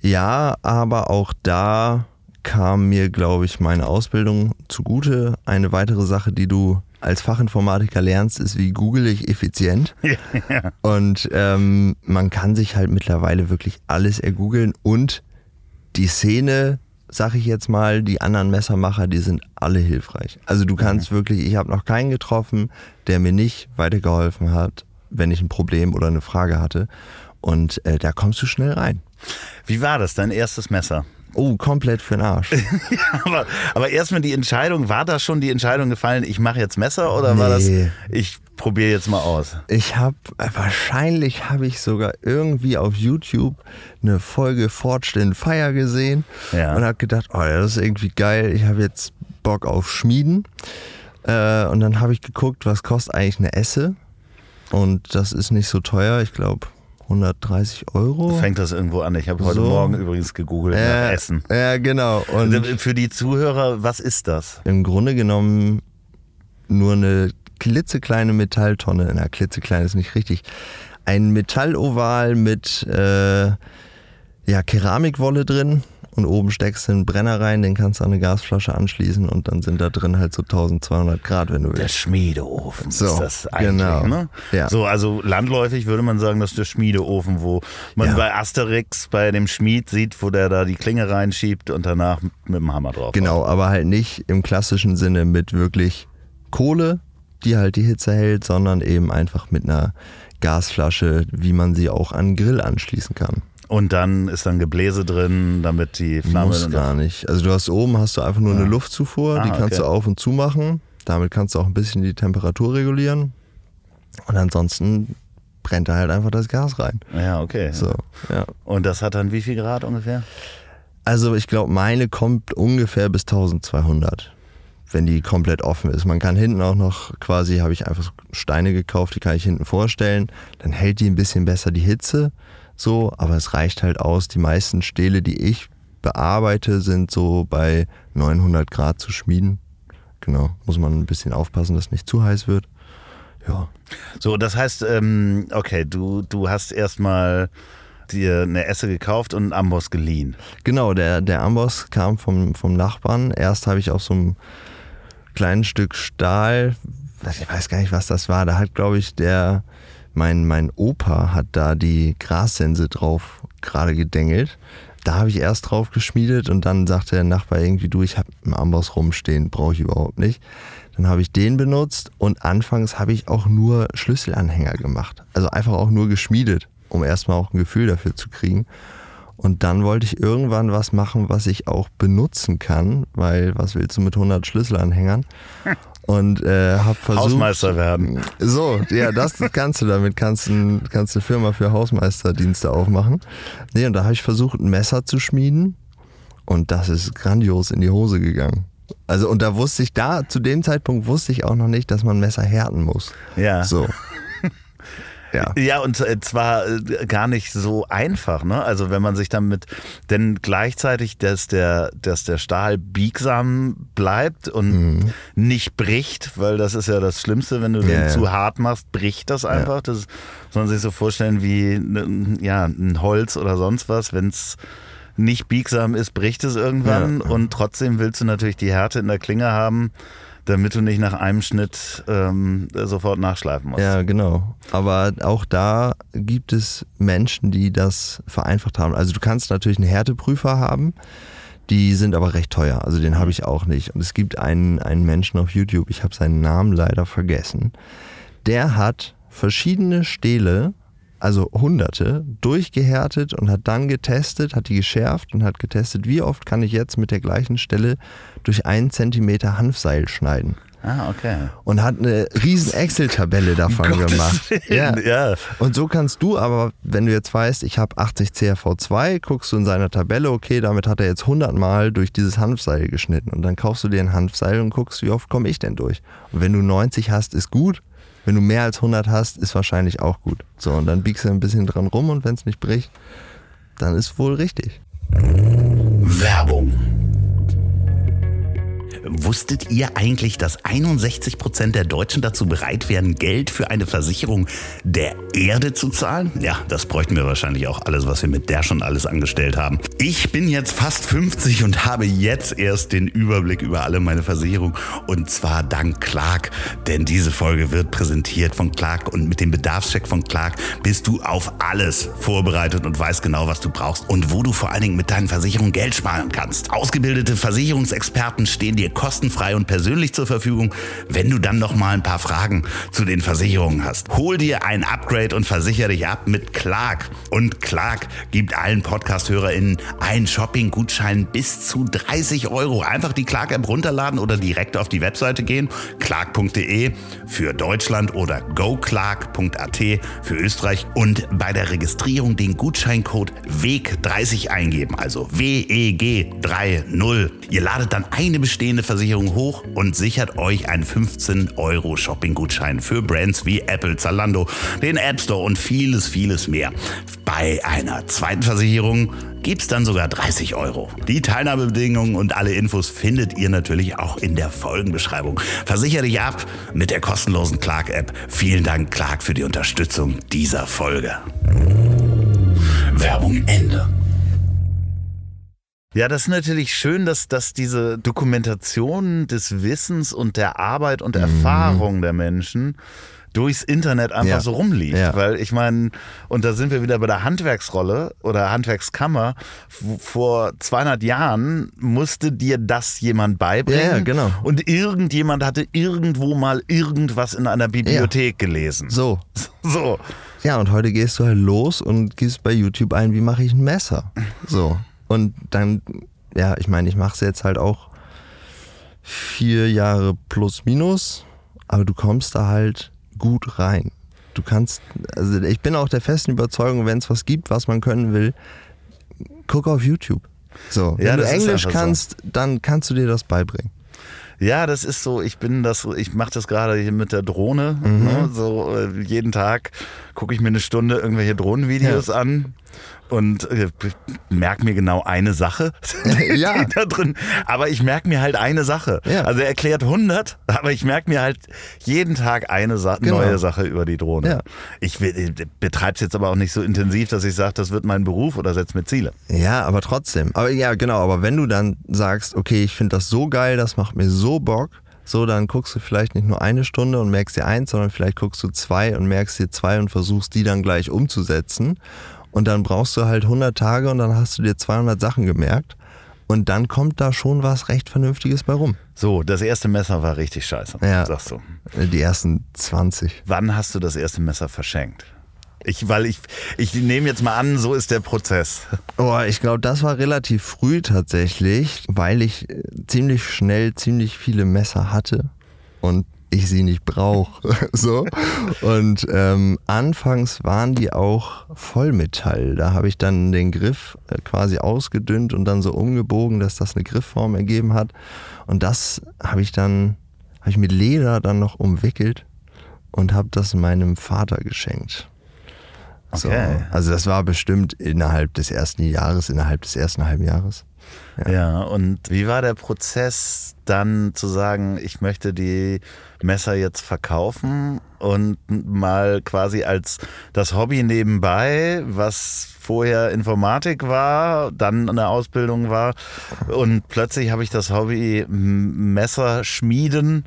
Ja, aber auch da kam mir, glaube ich, meine Ausbildung zugute. Eine weitere Sache, die du als Fachinformatiker lernst, ist, wie google ich effizient. ja. Und ähm, man kann sich halt mittlerweile wirklich alles ergoogeln und die Szene, sag ich jetzt mal, die anderen Messermacher, die sind alle hilfreich. Also du kannst wirklich, ich habe noch keinen getroffen, der mir nicht weitergeholfen hat, wenn ich ein Problem oder eine Frage hatte. Und äh, da kommst du schnell rein. Wie war das, dein erstes Messer? Oh, komplett für den Arsch. aber, aber erstmal die Entscheidung, war da schon die Entscheidung gefallen, ich mache jetzt Messer oder war das, Nee. ich probiere jetzt mal aus? Ich habe, wahrscheinlich habe ich sogar irgendwie auf YouTube eine Folge Forged in Fire gesehen Ja. und habe gedacht, oh das ist irgendwie geil, ich habe jetzt Bock auf Schmieden. Äh, und dann habe ich geguckt, was kostet eigentlich eine Esse. Und das ist nicht so teuer, ich glaube 130 Euro. Fängt das irgendwo an? Ich habe heute So. Morgen übrigens gegoogelt nach Ja, Essen. Ja, genau. Und Für die Zuhörer, was ist das? im Grunde genommen nur eine klitzekleine Metalltonne. Na, klitzeklein ist nicht richtig. Ein Metalloval mit äh, ja, Keramikwolle drin und oben steckst du einen Brenner rein, den kannst du an eine Gasflasche anschließen und dann sind da drin halt so 1200 Grad, wenn du Der willst. Schmiedeofen So, ist das eigentlich. genau. Ne? Ja. So, also landläufig würde man sagen, das ist der Schmiedeofen, wo man Ja. bei Asterix bei dem Schmied sieht, wo der da die Klinge reinschiebt und danach mit dem Hammer drauf. Genau, aber halt nicht im klassischen Sinne mit wirklich Kohle, die halt die Hitze hält, sondern eben einfach mit einer Gasflasche, wie man sie auch an einen Grill anschließen kann. Und dann ist dann Gebläse drin, damit die Flamme. Muss gar nicht. Also du hast oben hast du einfach nur eine Luftzufuhr, die Ah, kannst okay. du auf und zu machen. Damit kannst du auch ein bisschen die Temperatur regulieren. Und ansonsten brennt da halt einfach das Gas rein. Ja, okay. So, ja. Und das hat dann wie viel Grad ungefähr? Also ich glaube, meine kommt ungefähr bis 1200, wenn die komplett offen ist. Man kann hinten auch noch quasi, habe ich einfach Steine gekauft, die kann ich hinten vorstellen. Dann hält die ein bisschen besser die Hitze, so, aber es reicht halt aus. Die meisten Stähle, die ich bearbeite, sind so bei 900 Grad zu schmieden. Genau, muss man ein bisschen aufpassen, dass nicht zu heiß wird. Ja, So, das heißt, ähm, okay, du, du hast erstmal dir eine Esse gekauft und einen Amboss geliehen. Genau, der, der Amboss kam vom, vom Nachbarn. Erst habe ich auf so einem kleinen Stück Stahl, ich weiß gar nicht, was das war, da hat, glaube ich, der, mein, mein Opa hat da die Grassense drauf gerade gedengelt. Da habe ich erst drauf geschmiedet und dann sagte der Nachbar irgendwie, du, ich habe einen Amboss rumstehen, brauche ich überhaupt nicht. Dann habe ich den benutzt und anfangs habe ich auch nur Schlüsselanhänger gemacht. Also einfach auch nur geschmiedet, um erstmal auch ein Gefühl dafür zu kriegen. Und dann wollte ich irgendwann was machen, was ich auch benutzen kann, weil was willst du mit 100 Schlüsselanhängern? Und äh, habe versucht. Hausmeister werden. So, ja, das kannst du damit, kannst, ein, kannst eine Firma für Hausmeisterdienste aufmachen. Nee, und da habe ich versucht, ein Messer zu schmieden und das ist grandios in die Hose gegangen. Also, und da wusste ich, da, zu dem Zeitpunkt wusste ich auch noch nicht, dass man Messer härten muss. Ja. So. Ja. Ja, und äh, zwar äh, gar nicht so einfach, ne? Also wenn man sich damit, denn gleichzeitig, dass der, dass der Stahl biegsam bleibt und Mhm. nicht bricht, weil das ist ja das Schlimmste, wenn du den ja. zu hart machst, bricht das einfach. Das soll man sich so vorstellen wie ne, ja, ein Holz oder sonst was, wenn es nicht biegsam ist, bricht es irgendwann Ja. und trotzdem willst du natürlich die Härte in der Klinge haben, damit du nicht nach einem Schnitt ähm, sofort nachschleifen musst. Ja, genau. Aber auch da gibt es Menschen, die das vereinfacht haben. Also du kannst natürlich einen Härteprüfer haben, die sind aber recht teuer. Also den habe ich auch nicht. Und es gibt einen, einen Menschen auf YouTube, ich habe seinen Namen leider vergessen, der hat verschiedene Stähle also hunderte, durchgehärtet und hat dann getestet, hat die geschärft und hat getestet, wie oft kann ich jetzt mit der gleichen Stelle durch einen Zentimeter Hanfseil schneiden. Ah, okay. Und hat eine riesen Excel-Tabelle davon Gottes gemacht. Willen, ja. Und so kannst du aber, wenn du jetzt weißt, ich habe 80 CRV2, guckst du in seiner Tabelle, okay, damit hat er jetzt 100 Mal durch dieses Hanfseil geschnitten. Und dann kaufst du dir ein Hanfseil und guckst, wie oft komme ich denn durch. Und wenn du 90 hast, ist gut. Wenn du mehr als 100 hast, ist wahrscheinlich auch gut. So, und dann biegst du ein bisschen dran rum und wenn es nicht bricht, dann ist wohl richtig. Werbung. Wusstet ihr eigentlich, dass 61 Prozent der Deutschen dazu bereit wären, Geld für eine Versicherung der Erde zu zahlen? Ja, das bräuchten wir wahrscheinlich auch alles, was wir mit der schon alles angestellt haben. Ich bin jetzt fast 50 und habe jetzt erst den Überblick über alle meine Versicherungen und zwar dank Clark, denn diese Folge wird präsentiert von Clark und mit dem Bedarfscheck von Clark bist du auf alles vorbereitet und weißt genau, was du brauchst und wo du vor allen Dingen mit deinen Versicherungen Geld sparen kannst. Ausgebildete Versicherungsexperten stehen dir kostenfrei und persönlich zur Verfügung, wenn du dann noch mal ein paar Fragen zu den Versicherungen hast. Hol dir ein Upgrade und versichere dich ab mit Clark. Und Clark gibt allen Podcast-HörerInnen einen Shopping-Gutschein bis zu 30 Euro. Einfach die Clark-App runterladen oder direkt auf die Webseite gehen. Clark.de für Deutschland oder goclark.at für Österreich und bei der Registrierung den Gutscheincode WEG30 eingeben, also WEG30. Ihr ladet dann eine bestehende Versicherung hoch und sichert euch einen 15 Euro Shopping-Gutschein für Brands wie Apple, Zalando, den App Store und vieles, vieles mehr. Bei einer zweiten Versicherung gibt's dann sogar 30 Euro. Die Teilnahmebedingungen und alle Infos findet ihr natürlich auch in der Folgenbeschreibung. Versichere dich ab mit der kostenlosen Clark-App. Vielen Dank, Clark, für die Unterstützung dieser Folge. Werbung Ende. Ja, das ist natürlich schön, dass, dass diese Dokumentation des Wissens und der Arbeit und Erfahrung der Menschen durchs Internet einfach Ja. so rumliegt. Ja. Weil ich meine, und da sind wir wieder bei der Handwerksrolle oder Handwerkskammer. Vor 200 Jahren musste dir das jemand beibringen. Ja, ja, genau. Und irgendjemand hatte irgendwo mal irgendwas in einer Bibliothek gelesen. So. So. Ja, und heute gehst du halt los und gibst bei YouTube ein, wie mache ich ein Messer? So. Und dann, ja, ich meine, ich mache es jetzt halt auch vier Jahre plus minus, aber du kommst da halt gut rein. Du kannst, also ich bin auch der festen Überzeugung, wenn es was gibt, was man können will, guck auf YouTube. So, wenn Ja, du das ist Englisch einfach so. kannst, dann kannst du dir das beibringen. Ja, das ist so, ich bin das, ich mache das gerade hier mit der Drohne. Mhm. Ne? So äh, jeden Tag gucke ich mir eine Stunde irgendwelche Drohnenvideos an und äh, merke mir genau eine Sache Ja. da drin. Aber ich merke mir halt eine Sache. Ja. Also er erklärt 100, aber ich merke mir halt jeden Tag eine Sa Genau. neue Sache über die Drohne. Ja. Ich betreibe es jetzt aber auch nicht so intensiv, dass ich sage, das wird mein Beruf oder setze mir Ziele. Ja, aber trotzdem. Aber ja, genau, aber wenn du dann sagst, okay, ich finde das so geil, das macht mir so Bock, so, dann guckst du vielleicht nicht nur eine Stunde und merkst dir eins, sondern vielleicht guckst du zwei und merkst dir zwei und versuchst die dann gleich umzusetzen. Und dann brauchst du halt 100 Tage und dann hast du dir 200 Sachen gemerkt. Und dann kommt da schon was recht Vernünftiges bei rum. So, das erste Messer war richtig scheiße, Ja. sagst du. Die ersten 20. Wann hast du das erste Messer verschenkt? Ich, weil ich, ich nehme jetzt mal an, so ist der Prozess. Oh, ich glaube, das war relativ früh tatsächlich, weil ich äh, ziemlich schnell ziemlich viele Messer hatte und ich sie nicht brauche. so. Und ähm, anfangs waren die auch Vollmetall. Da habe ich dann den Griff äh, quasi ausgedünnt und dann so umgebogen, dass das eine Griffform ergeben hat. Und das habe ich dann, habe ich mit Leder dann noch umwickelt und habe das meinem Vater geschenkt. So. Okay. Also das war bestimmt innerhalb des ersten Jahres, innerhalb des ersten halben Jahres. Ja. ja, und wie war der Prozess dann zu sagen, ich möchte die Messer jetzt verkaufen und mal quasi als das Hobby nebenbei, was vorher Informatik war, dann eine Ausbildung war und plötzlich habe ich das Hobby Messer schmieden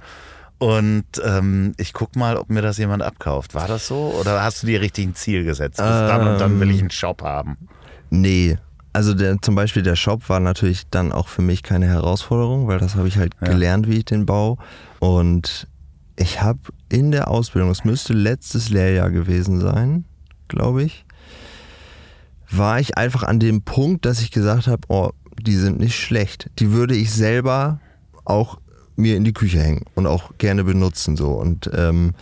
und ähm, ich guck mal, ob mir das jemand abkauft. War das so? Oder hast du dir richtig ein Ziel gesetzt? Bis ähm, dann und dann will ich einen Shop haben. Nee, also der, zum Beispiel der Shop war natürlich dann auch für mich keine Herausforderung, weil das habe ich halt ja. gelernt, wie ich den baue. Und ich habe in der Ausbildung, es müsste letztes Lehrjahr gewesen sein, glaube ich, war ich einfach an dem Punkt, dass ich gesagt habe, oh, die sind nicht schlecht. Die würde ich selber auch mir in die Küche hängen und auch gerne benutzen so. Und ähm,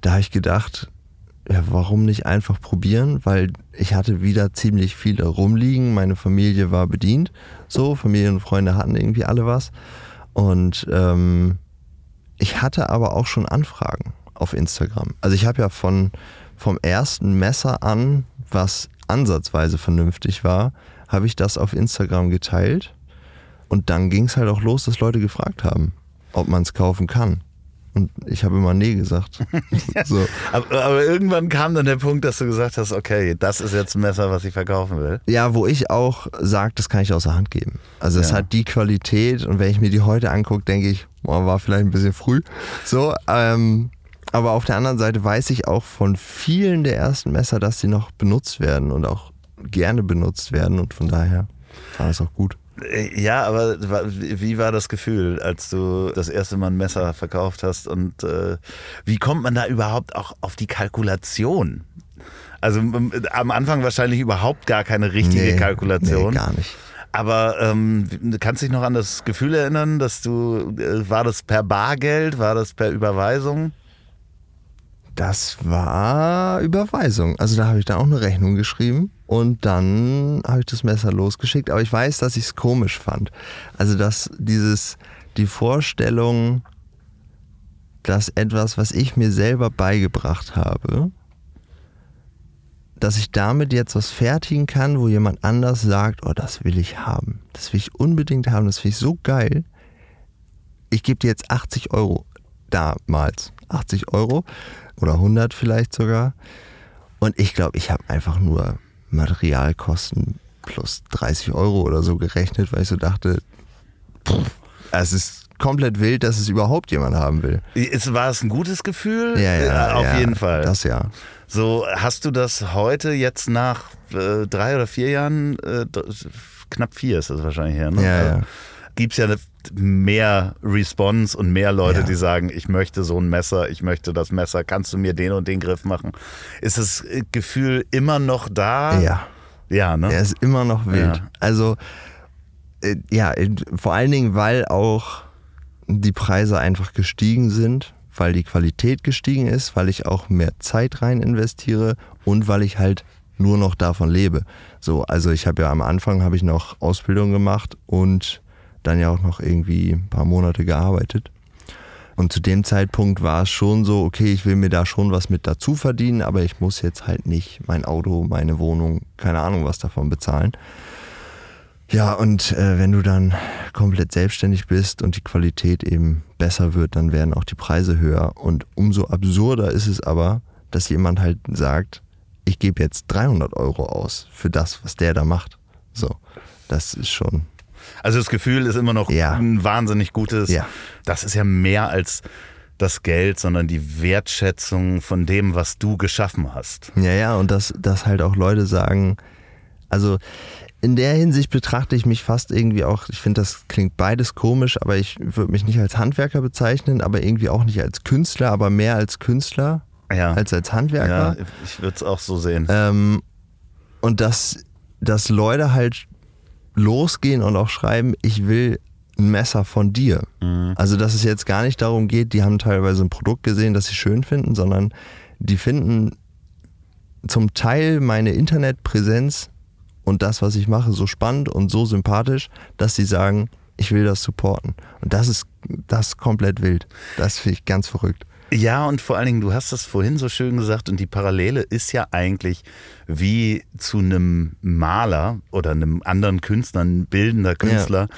da habe ich gedacht, ja, warum nicht einfach probieren? Weil ich hatte wieder ziemlich viele rumliegen. Meine Familie war bedient. So, Familie und Freunde hatten irgendwie alle was. Und ähm, ich hatte aber auch schon Anfragen auf Instagram. Also ich habe ja von vom ersten Messer an, was ansatzweise vernünftig war, habe ich das auf Instagram geteilt. Und dann ging es halt auch los, dass Leute gefragt haben, ob man es kaufen kann. Und ich habe immer Nee gesagt. so. aber, aber, irgendwann kam dann der Punkt, dass du gesagt hast, okay, das ist jetzt ein Messer, was ich verkaufen will. Ja, wo ich auch sage, das kann ich außer Hand geben. Also es ja. hat die Qualität und wenn ich mir die heute angucke, denke ich, boah, war vielleicht ein bisschen früh. So, ähm, aber auf der anderen Seite weiß ich auch von vielen der ersten Messer, dass sie noch benutzt werden und auch gerne benutzt werden und von daher war es auch gut. Äh, ja, aber wie war das Gefühl, als du das erste Mal ein Messer verkauft hast und äh, wie kommt man da überhaupt auch auf die Kalkulation? Also am Anfang wahrscheinlich überhaupt gar keine richtige nee, Kalkulation. Nee, gar nicht. Aber ähm, kannst du dich noch an das Gefühl erinnern, dass du, äh, war das per Bargeld, war das per Überweisung? Das war Überweisung. Also da habe ich dann auch eine Rechnung geschrieben und dann habe ich das Messer losgeschickt. Aber ich weiß, dass ich es komisch fand. Also dass dieses, die Vorstellung, dass etwas, was ich mir selber beigebracht habe, dass ich damit jetzt was fertigen kann, wo jemand anders sagt, oh, das will ich haben. Das will ich unbedingt haben. Das finde ich so geil. Ich gebe dir jetzt 80 Euro. Damals 80 Euro oder 100 vielleicht sogar. Und ich glaube, ich habe einfach nur Materialkosten plus 30 Euro oder so gerechnet, weil ich so dachte, pff, es ist komplett wild, dass es überhaupt jemand haben will. Ist, war es ein gutes Gefühl? Ja, ja. Auf ja, jeden Fall. Das ja. So, hast du das heute jetzt nach äh, drei oder vier Jahren, äh, knapp vier ist das wahrscheinlich her, ne? Ja, ja. Gibt es ja mehr Response und mehr Leute, ja. die sagen, ich möchte so ein Messer, ich möchte das Messer, kannst du mir den und den Griff machen? Ist das Gefühl immer noch da? Ja. Ja, ne? Er ist immer noch wild. Ja. Also, äh, ja, vor allen Dingen, weil auch die Preise einfach gestiegen sind, weil die Qualität gestiegen ist, weil ich auch mehr Zeit rein investiere und weil ich halt nur noch davon lebe. So, also ich habe ja am Anfang habe ich noch Ausbildung gemacht und dann ja auch noch irgendwie ein paar Monate gearbeitet. Und zu dem Zeitpunkt war es schon so, okay, ich will mir da schon was mit dazu verdienen, aber ich muss jetzt halt nicht mein Auto, meine Wohnung, keine Ahnung was davon bezahlen. Ja, und äh, wenn du dann komplett selbstständig bist und die Qualität eben besser wird, dann werden auch die Preise höher. Und umso absurder ist es aber, dass jemand halt sagt, ich gebe jetzt 300 Euro aus für das, was der da macht. So, das ist schon also das Gefühl ist immer noch ja. ein wahnsinnig gutes. Ja. Das ist ja mehr als das Geld, sondern die Wertschätzung von dem, was du geschaffen hast. Ja, ja, und dass, dass halt auch Leute sagen, also in der Hinsicht betrachte ich mich fast irgendwie auch, ich finde, das klingt beides komisch, aber ich würde mich nicht als Handwerker bezeichnen, aber irgendwie auch nicht als Künstler, aber mehr als Künstler ja. als als Handwerker. Ja, ich würde es auch so sehen. Ähm, und dass, dass Leute halt losgehen und auch schreiben, ich will ein Messer von dir. Mhm. Also, dass es jetzt gar nicht darum geht, die haben teilweise ein Produkt gesehen, das sie schön finden, sondern die finden zum Teil meine Internetpräsenz und das, was ich mache, so spannend und so sympathisch, dass sie sagen, ich will das supporten. Und das ist das ist komplett wild. Das finde ich ganz verrückt. Ja, und vor allen Dingen, du hast das vorhin so schön gesagt, und die Parallele ist ja eigentlich wie zu einem Maler oder einem anderen Künstler, ein bildender Künstler. Ja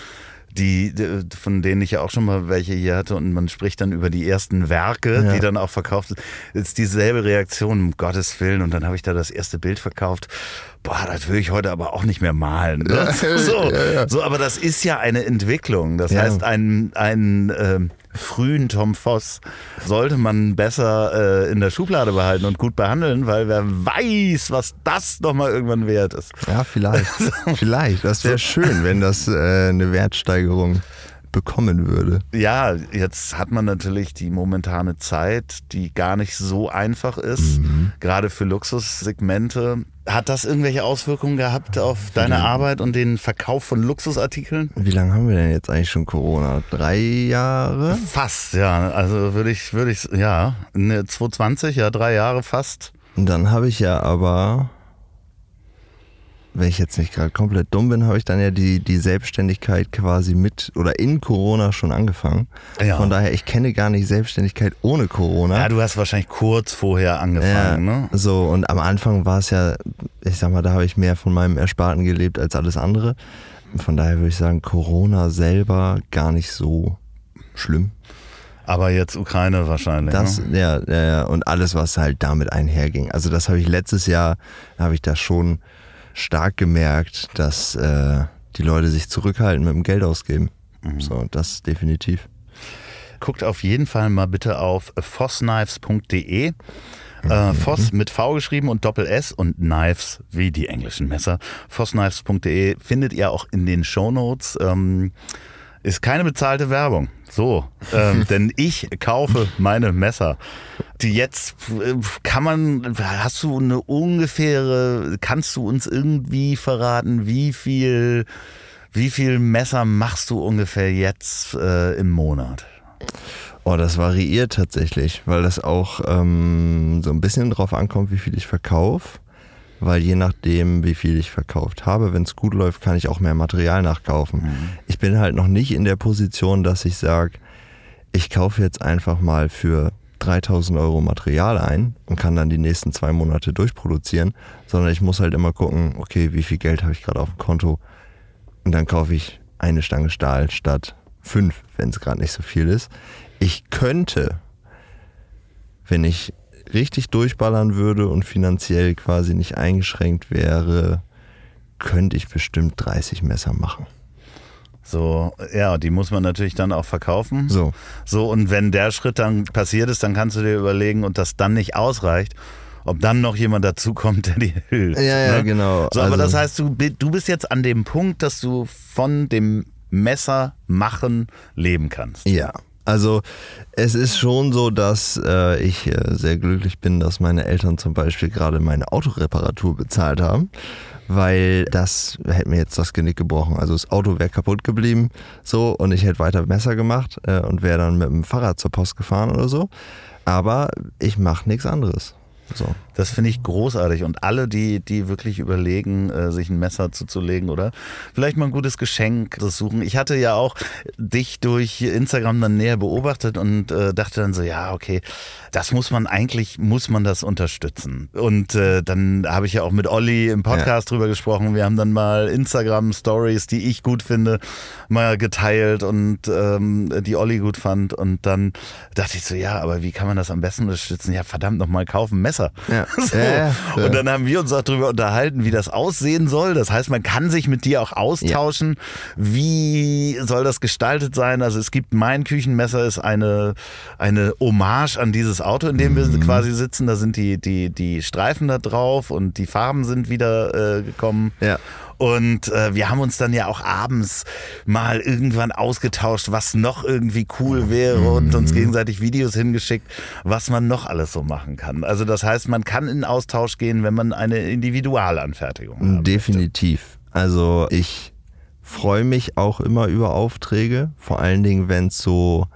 die, von denen ich ja auch schon mal welche hier hatte und man spricht dann über die ersten Werke, ja. die dann auch verkauft sind, ist dieselbe Reaktion, um Gottes Willen. Und dann habe ich da das erste Bild verkauft. Boah, das will ich heute aber auch nicht mehr malen. Ne? So, so, aber das ist ja eine Entwicklung. Das heißt, ein, ein ähm, frühen Tom Voss sollte man besser äh, in der Schublade behalten und gut behandeln, weil wer weiß, was das nochmal irgendwann wert ist. Ja, vielleicht. vielleicht. Das wäre schön, wenn das äh, eine Wertsteigerung bekommen würde. Ja, jetzt hat man natürlich die momentane Zeit, die gar nicht so einfach ist, mhm. gerade für Luxussegmente. Hat das irgendwelche Auswirkungen gehabt auf deine Arbeit und den Verkauf von Luxusartikeln? Wie lange haben wir denn jetzt eigentlich schon Corona? Drei Jahre? Fast, ja. Also würde ich, würde ich, ja, 2020, ja, drei Jahre fast. Und dann habe ich ja aber wenn ich jetzt nicht gerade komplett dumm bin, habe ich dann ja die, die Selbstständigkeit quasi mit oder in Corona schon angefangen. Ja. Von daher, ich kenne gar nicht Selbstständigkeit ohne Corona. Ja, du hast wahrscheinlich kurz vorher angefangen, ja, ne? So, und am Anfang war es ja, ich sag mal, da habe ich mehr von meinem Ersparten gelebt als alles andere. Von daher würde ich sagen, Corona selber gar nicht so schlimm. Aber jetzt Ukraine wahrscheinlich. Das, ne? ja, ja, und alles, was halt damit einherging. Also das habe ich letztes Jahr, habe ich das schon stark gemerkt, dass äh, die Leute sich zurückhalten mit dem Geld ausgeben. Mhm. So, das definitiv. Guckt auf jeden Fall mal bitte auf fossknives.de. Äh, Voss mit V geschrieben und Doppel S und Knives wie die englischen Messer. Fossknives.de findet ihr auch in den Shownotes. Ähm, ist keine bezahlte Werbung. So, ähm, denn ich kaufe meine Messer. Die jetzt äh, kann man, hast du eine ungefähre, kannst du uns irgendwie verraten, wie viel, wie viel Messer machst du ungefähr jetzt äh, im Monat? Oh, das variiert tatsächlich, weil das auch ähm, so ein bisschen drauf ankommt, wie viel ich verkaufe weil je nachdem, wie viel ich verkauft habe, wenn es gut läuft, kann ich auch mehr Material nachkaufen. Mhm. Ich bin halt noch nicht in der Position, dass ich sage, ich kaufe jetzt einfach mal für 3000 Euro Material ein und kann dann die nächsten zwei Monate durchproduzieren, sondern ich muss halt immer gucken, okay, wie viel Geld habe ich gerade auf dem Konto und dann kaufe ich eine Stange Stahl statt fünf, wenn es gerade nicht so viel ist. Ich könnte, wenn ich richtig durchballern würde und finanziell quasi nicht eingeschränkt wäre, könnte ich bestimmt 30 Messer machen. So, ja, die muss man natürlich dann auch verkaufen. So. So, und wenn der Schritt dann passiert ist, dann kannst du dir überlegen und das dann nicht ausreicht, ob dann noch jemand dazukommt, der dir hilft. Ja, ja, ne? genau. So, also, aber das heißt, du, du bist jetzt an dem Punkt, dass du von dem Messer machen leben kannst. Ja, also es ist schon so, dass äh, ich äh, sehr glücklich bin, dass meine Eltern zum Beispiel gerade meine Autoreparatur bezahlt haben, weil das hätte mir jetzt das Genick gebrochen. Also das Auto wäre kaputt geblieben so und ich hätte weiter Messer gemacht äh, und wäre dann mit dem Fahrrad zur Post gefahren oder so. Aber ich mache nichts anderes. So. Das finde ich großartig. Und alle, die, die wirklich überlegen, äh, sich ein Messer zuzulegen oder vielleicht mal ein gutes Geschenk suchen. Ich hatte ja auch dich durch Instagram dann näher beobachtet und äh, dachte dann so, ja, okay, das muss man eigentlich, muss man das unterstützen. Und äh, dann habe ich ja auch mit Olli im Podcast ja. drüber gesprochen. Wir haben dann mal Instagram-Stories, die ich gut finde, mal geteilt und ähm, die Olli gut fand. Und dann dachte ich so, ja, aber wie kann man das am besten unterstützen? Ja, verdammt nochmal kaufen Messer. Ja. So. Ja, und dann haben wir uns auch darüber unterhalten, wie das aussehen soll. Das heißt, man kann sich mit dir auch austauschen. Wie soll das gestaltet sein? Also es gibt mein Küchenmesser ist eine, eine Hommage an dieses Auto, in dem wir mhm. quasi sitzen. Da sind die, die, die Streifen da drauf und die Farben sind wieder äh, gekommen. Ja. Und äh, wir haben uns dann ja auch abends mal irgendwann ausgetauscht, was noch irgendwie cool wäre mhm. und uns gegenseitig Videos hingeschickt, was man noch alles so machen kann. Also das heißt, man kann in Austausch gehen, wenn man eine Individualanfertigung hat. Definitiv. Also ich freue mich auch immer über Aufträge, vor allen Dingen, wenn es so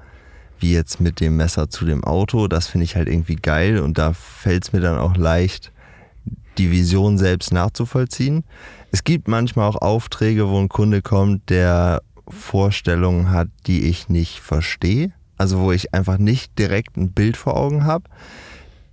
wie jetzt mit dem Messer zu dem Auto. Das finde ich halt irgendwie geil und da fällt es mir dann auch leicht, die Vision selbst nachzuvollziehen. Es gibt manchmal auch Aufträge, wo ein Kunde kommt, der Vorstellungen hat, die ich nicht verstehe. also wo ich einfach nicht direkt ein Bild vor Augen habe,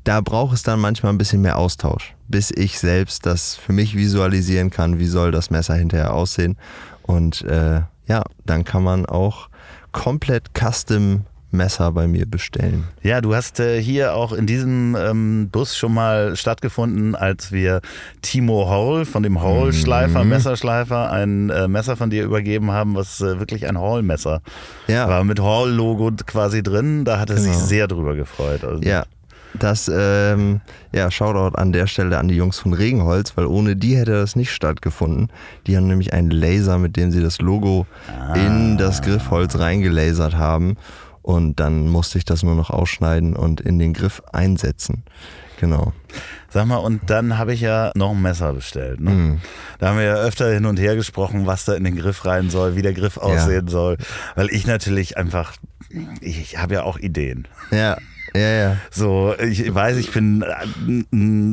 da braucht es dann manchmal ein bisschen mehr Austausch, bis ich selbst das für mich visualisieren kann, wie soll das Messer hinterher aussehen. Und äh, ja, dann kann man auch komplett custom Messer bei mir bestellen. Ja, du hast äh, hier auch in diesem ähm, Bus schon mal stattgefunden, als wir Timo Hall von dem Hall-Schleifer, Mhm. Messerschleifer, ein äh, Messer von dir übergeben haben, was äh, wirklich ein Hall-Messer Ja. war, mit Hall-Logo quasi drin. Da hat er sich Genau. sehr drüber gefreut. Also, Ja, das, ähm, ja, Shoutout an der Stelle an die Jungs von Regenholz, weil ohne die hätte das nicht stattgefunden. Die haben nämlich einen Laser, mit dem sie das Logo in das Griffholz reingelasert haben. Und dann musste ich das nur noch ausschneiden und in den Griff einsetzen. Genau. Sag mal, und dann habe ich ja noch ein Messer bestellt. Ne? Mhm. Da haben wir ja öfter hin und her gesprochen, was da in den Griff rein soll, wie der Griff aussehen soll. Weil ich natürlich einfach, ich, ich habe ja auch Ideen. Ja, ja, ja. So, ich weiß, ich bin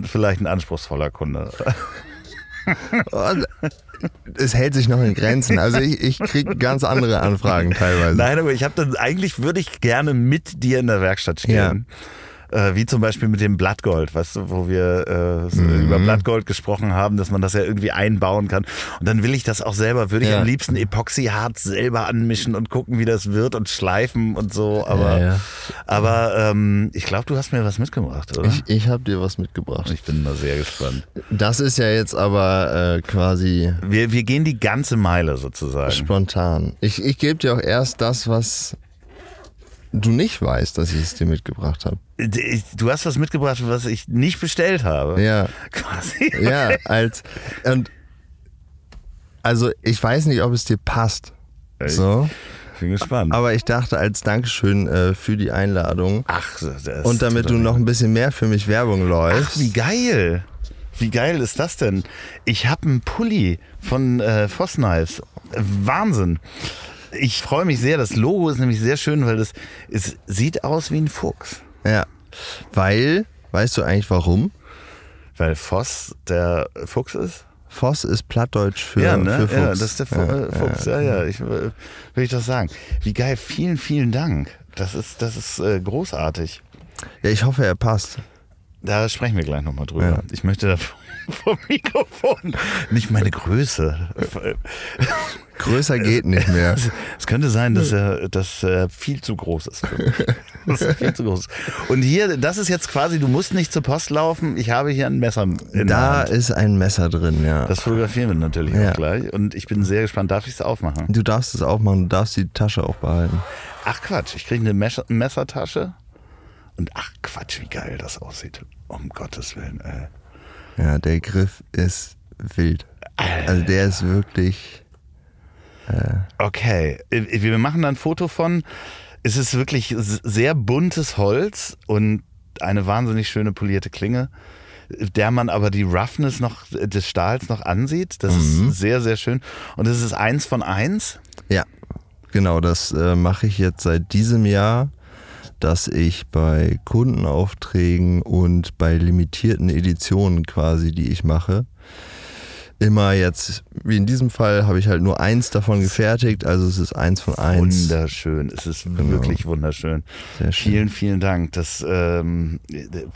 vielleicht ein anspruchsvoller Kunde. Und es hält sich noch in Grenzen. Also ich, ich kriege ganz andere Anfragen teilweise. Nein, aber ich habe dann, eigentlich würde ich gerne mit dir in der Werkstatt stehen. Äh, wie zum Beispiel mit dem Blattgold, weißt du, wo wir äh, so Mhm. über Blattgold gesprochen haben, dass man das ja irgendwie einbauen kann. Und dann will ich das auch selber, würde ich Ja. am liebsten Epoxyharz selber anmischen und gucken, wie das wird und schleifen und so. Aber, Ja, ja. aber ähm, ich glaube, du hast mir was mitgebracht, oder? Ich, ich habe dir was mitgebracht. ich bin da sehr gespannt. Das ist ja jetzt aber äh, quasi Wir, wir gehen die ganze Meile sozusagen. spontan. Ich, ich gebe dir auch erst das, was du nicht weißt, dass ich es dir mitgebracht habe. Ich- Du hast was mitgebracht, was ich nicht bestellt habe. Ja, Quasi. ja, als und also ich weiß nicht, ob es dir passt. Echt? So, Ich bin gespannt. aber ich dachte als Dankeschön äh, für die Einladung Ach, das und damit du noch ein bisschen mehr für mich Werbung läufst. Ach, wie geil. Wie geil ist das denn? Ich habe einen Pulli von äh, Foss Knives. Wahnsinn. Ich freue mich sehr. Das Logo ist nämlich sehr schön, weil das es sieht aus wie ein Fuchs. Ja, weil, weißt du eigentlich warum? Weil Voss der Fuchs ist? Voss ist Plattdeutsch für, ja, ne? für Fuchs. ja, das ist der Fu äh, Fuchs. Ja, ja, ich, äh, will ich das sagen. Wie geil. Vielen, vielen Dank. Das ist, das ist äh, großartig. ja, ich hoffe, er passt. Da sprechen wir gleich nochmal drüber. Ja. Ich möchte da vom Mikrofon nicht meine Größe. Größer geht nicht mehr. Es könnte sein, dass er, dass er viel zu groß ist. Das ist viel zu groß. Und hier, das ist jetzt quasi, du musst nicht zur Post laufen. Ich habe hier ein Messer in der Da ist ein Messer drin, ja. Das fotografieren wir natürlich Ja. auch gleich. Und ich bin sehr gespannt. Darf ich es aufmachen? Du darfst es aufmachen, du darfst die Tasche auch behalten. Ach Quatsch, ich kriege eine Messer Messertasche. Und ach Quatsch, wie geil das aussieht. Um Gottes Willen. Ey. Ja, der Griff ist wild. Also der ist wirklich. Okay, äh, wir machen da ein Foto von. Es ist wirklich sehr buntes Holz und eine wahnsinnig schöne polierte Klinge, der man aber die Roughness noch des Stahls noch ansieht. Das Mhm. ist sehr, sehr schön. Und es ist eins von eins. Ja, genau, das äh, mache ich jetzt seit diesem Jahr, dass ich bei Kundenaufträgen und bei limitierten Editionen quasi, die ich mache, immer jetzt, wie in diesem Fall, habe ich halt nur eins davon gefertigt, also es ist eins von eins. Wunderschön. Es ist wirklich wunderschön. Sehr schön. Vielen, vielen Dank. Das, ähm,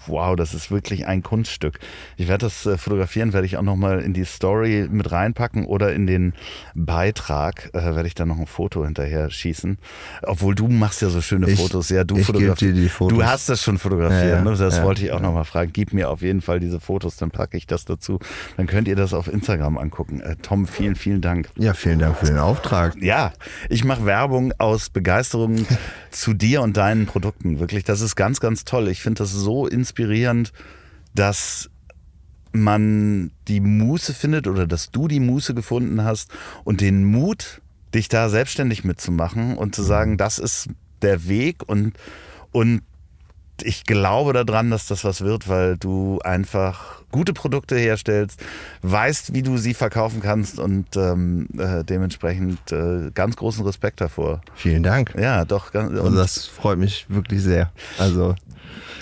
wow, das ist wirklich ein Kunststück. Ich werde das äh, fotografieren, werde ich auch nochmal in die Story mit reinpacken oder in den Beitrag äh, werde ich dann noch ein Foto hinterher schießen. Obwohl du machst ja so schöne Ich- Fotos. Ja, du fotografierst. die Fotos. Du hast das schon fotografiert. Ja, ja. ne? Das Ja, wollte ich auch nochmal fragen. Gib mir auf jeden Fall diese Fotos, dann packe ich das dazu. Dann könnt ihr das auf Instagram angucken. Äh, Tom, vielen, vielen Dank. Ja, vielen Dank für den Auftrag. Ja, ich mache Werbung aus Begeisterung zu dir und deinen Produkten. Wirklich, das ist ganz, ganz toll. Ich finde das so inspirierend, dass man die Muße findet oder dass du die Muße gefunden hast und den Mut, dich da selbstständig mitzumachen und zu sagen, das ist der Weg und, und ich glaube daran, dass das was wird, weil du einfach gute Produkte herstellst, weißt, wie du sie verkaufen kannst und ähm, äh, dementsprechend äh, ganz großen Respekt davor. Vielen Dank. Ja, doch. Ganz, Also das freut mich wirklich sehr. Also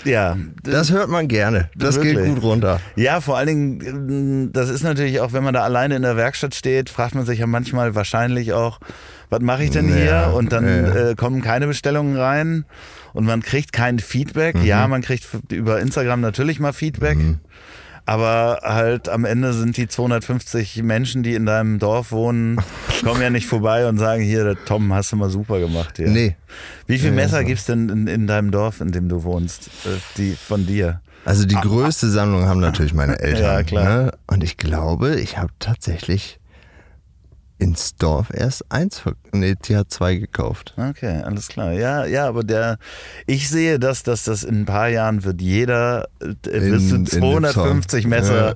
ja, das hört man gerne. Das Wirklich? geht gut runter. Ja, vor allen Dingen, äh, das ist natürlich auch, wenn man da alleine in der Werkstatt steht, fragt man sich ja manchmal wahrscheinlich auch, was mache ich denn Ja, hier? Und dann ja. äh, kommen keine Bestellungen rein und man kriegt kein Feedback. Ja, Mhm. man kriegt über Instagram natürlich mal Feedback. Aber halt am Ende sind die 250 Menschen, die in deinem Dorf wohnen, kommen ja nicht vorbei und sagen, hier, Tom, hast du mal super gemacht hier. Nee. Wie viele Ja, Messer so. gibt's denn in, in deinem Dorf, in dem du wohnst, äh, die von dir? Also die größte Sammlung haben natürlich meine Eltern. Ja, klar. Ne? Und ich glaube, ich habe tatsächlich ins Dorf erst eins, nee, die hat zwei gekauft. Okay, alles klar. Ja, ja, aber der, ich sehe das, dass das in ein paar Jahren wird jeder, äh, du dem 250 Song. Messer Ja.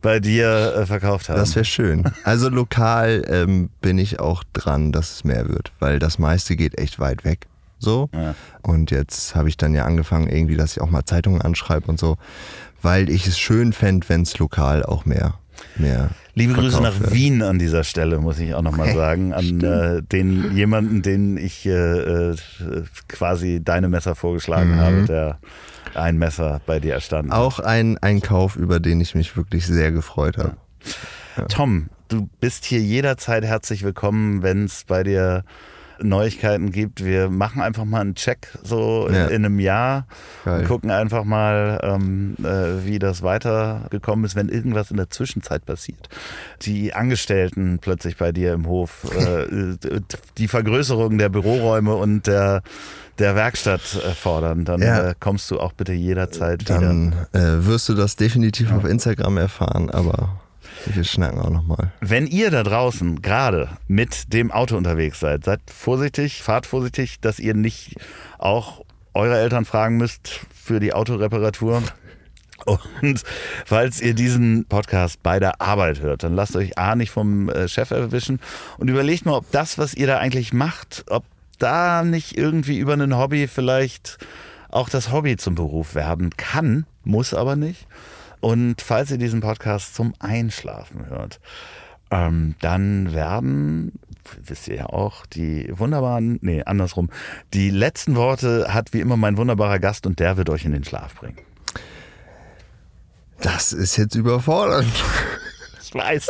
bei dir äh, verkauft haben. Das wäre schön. Also lokal ähm, bin ich auch dran, dass es mehr wird, weil das meiste geht echt weit weg. So. Ja. Und jetzt habe ich dann ja angefangen, irgendwie, dass ich auch mal Zeitungen anschreibe und so, weil ich es schön fände, wenn es lokal auch mehr, mehr. Liebe Grüße nach. Wien an dieser Stelle, muss ich auch nochmal sagen. An äh, den jemanden, den ich äh, äh, quasi deine Messer vorgeschlagen Mhm. habe, der ein Messer bei dir erstanden hat. Auch ein, ein Kauf, über den ich mich wirklich sehr gefreut habe. Tom, du bist hier jederzeit herzlich willkommen, wenn es bei dir Neuigkeiten gibt. Wir machen einfach mal einen Check so Ja. in einem Jahr Geil. und gucken einfach mal, ähm, äh, wie das weitergekommen ist, wenn irgendwas in der Zwischenzeit passiert. Die Angestellten plötzlich bei dir im Hof, äh, die Vergrößerung der Büroräume und der der Werkstatt äh, fordern, dann Ja. äh, kommst du auch bitte jederzeit wieder. Dann äh, wirst du das definitiv auf Instagram erfahren, aber wir schnacken auch nochmal. Wenn ihr da draußen gerade mit dem Auto unterwegs seid, seid vorsichtig, fahrt vorsichtig, dass ihr nicht auch eure Eltern fragen müsst für die Autoreparatur. Und falls ihr diesen Podcast bei der Arbeit hört, dann lasst euch A nicht vom äh, Chef erwischen und überlegt mal, ob das, was ihr da eigentlich macht, ob da nicht irgendwie über ein Hobby vielleicht auch das Hobby zum Beruf werden kann, muss aber nicht. Und falls ihr diesen Podcast zum Einschlafen hört, ähm, dann werden, wisst ihr ja auch, die wunderbaren, nee, andersrum, die letzten Worte hat wie immer mein wunderbarer Gast und der wird euch in den Schlaf bringen. Das ist jetzt überfordernd. Ich weiß.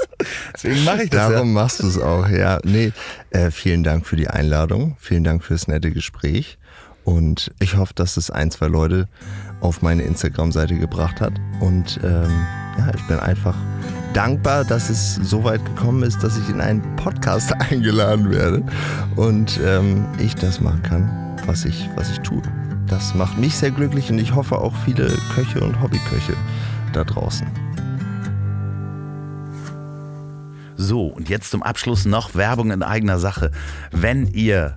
Deswegen mache ich das. Darum machst du es auch, ja. Nee, äh, vielen Dank für die Einladung. Vielen Dank fürs nette Gespräch. Und ich hoffe, dass es ein, zwei Leute auf meine Instagram-Seite gebracht hat. Und ähm, ja, ich bin einfach dankbar, dass es so weit gekommen ist, dass ich in einen Podcast eingeladen werde und ähm, ich das machen kann, was ich, was ich tue. Das macht mich sehr glücklich und ich hoffe auch viele Köche und Hobbyköche da draußen. So, und jetzt zum Abschluss noch Werbung in eigener Sache. Wenn ihr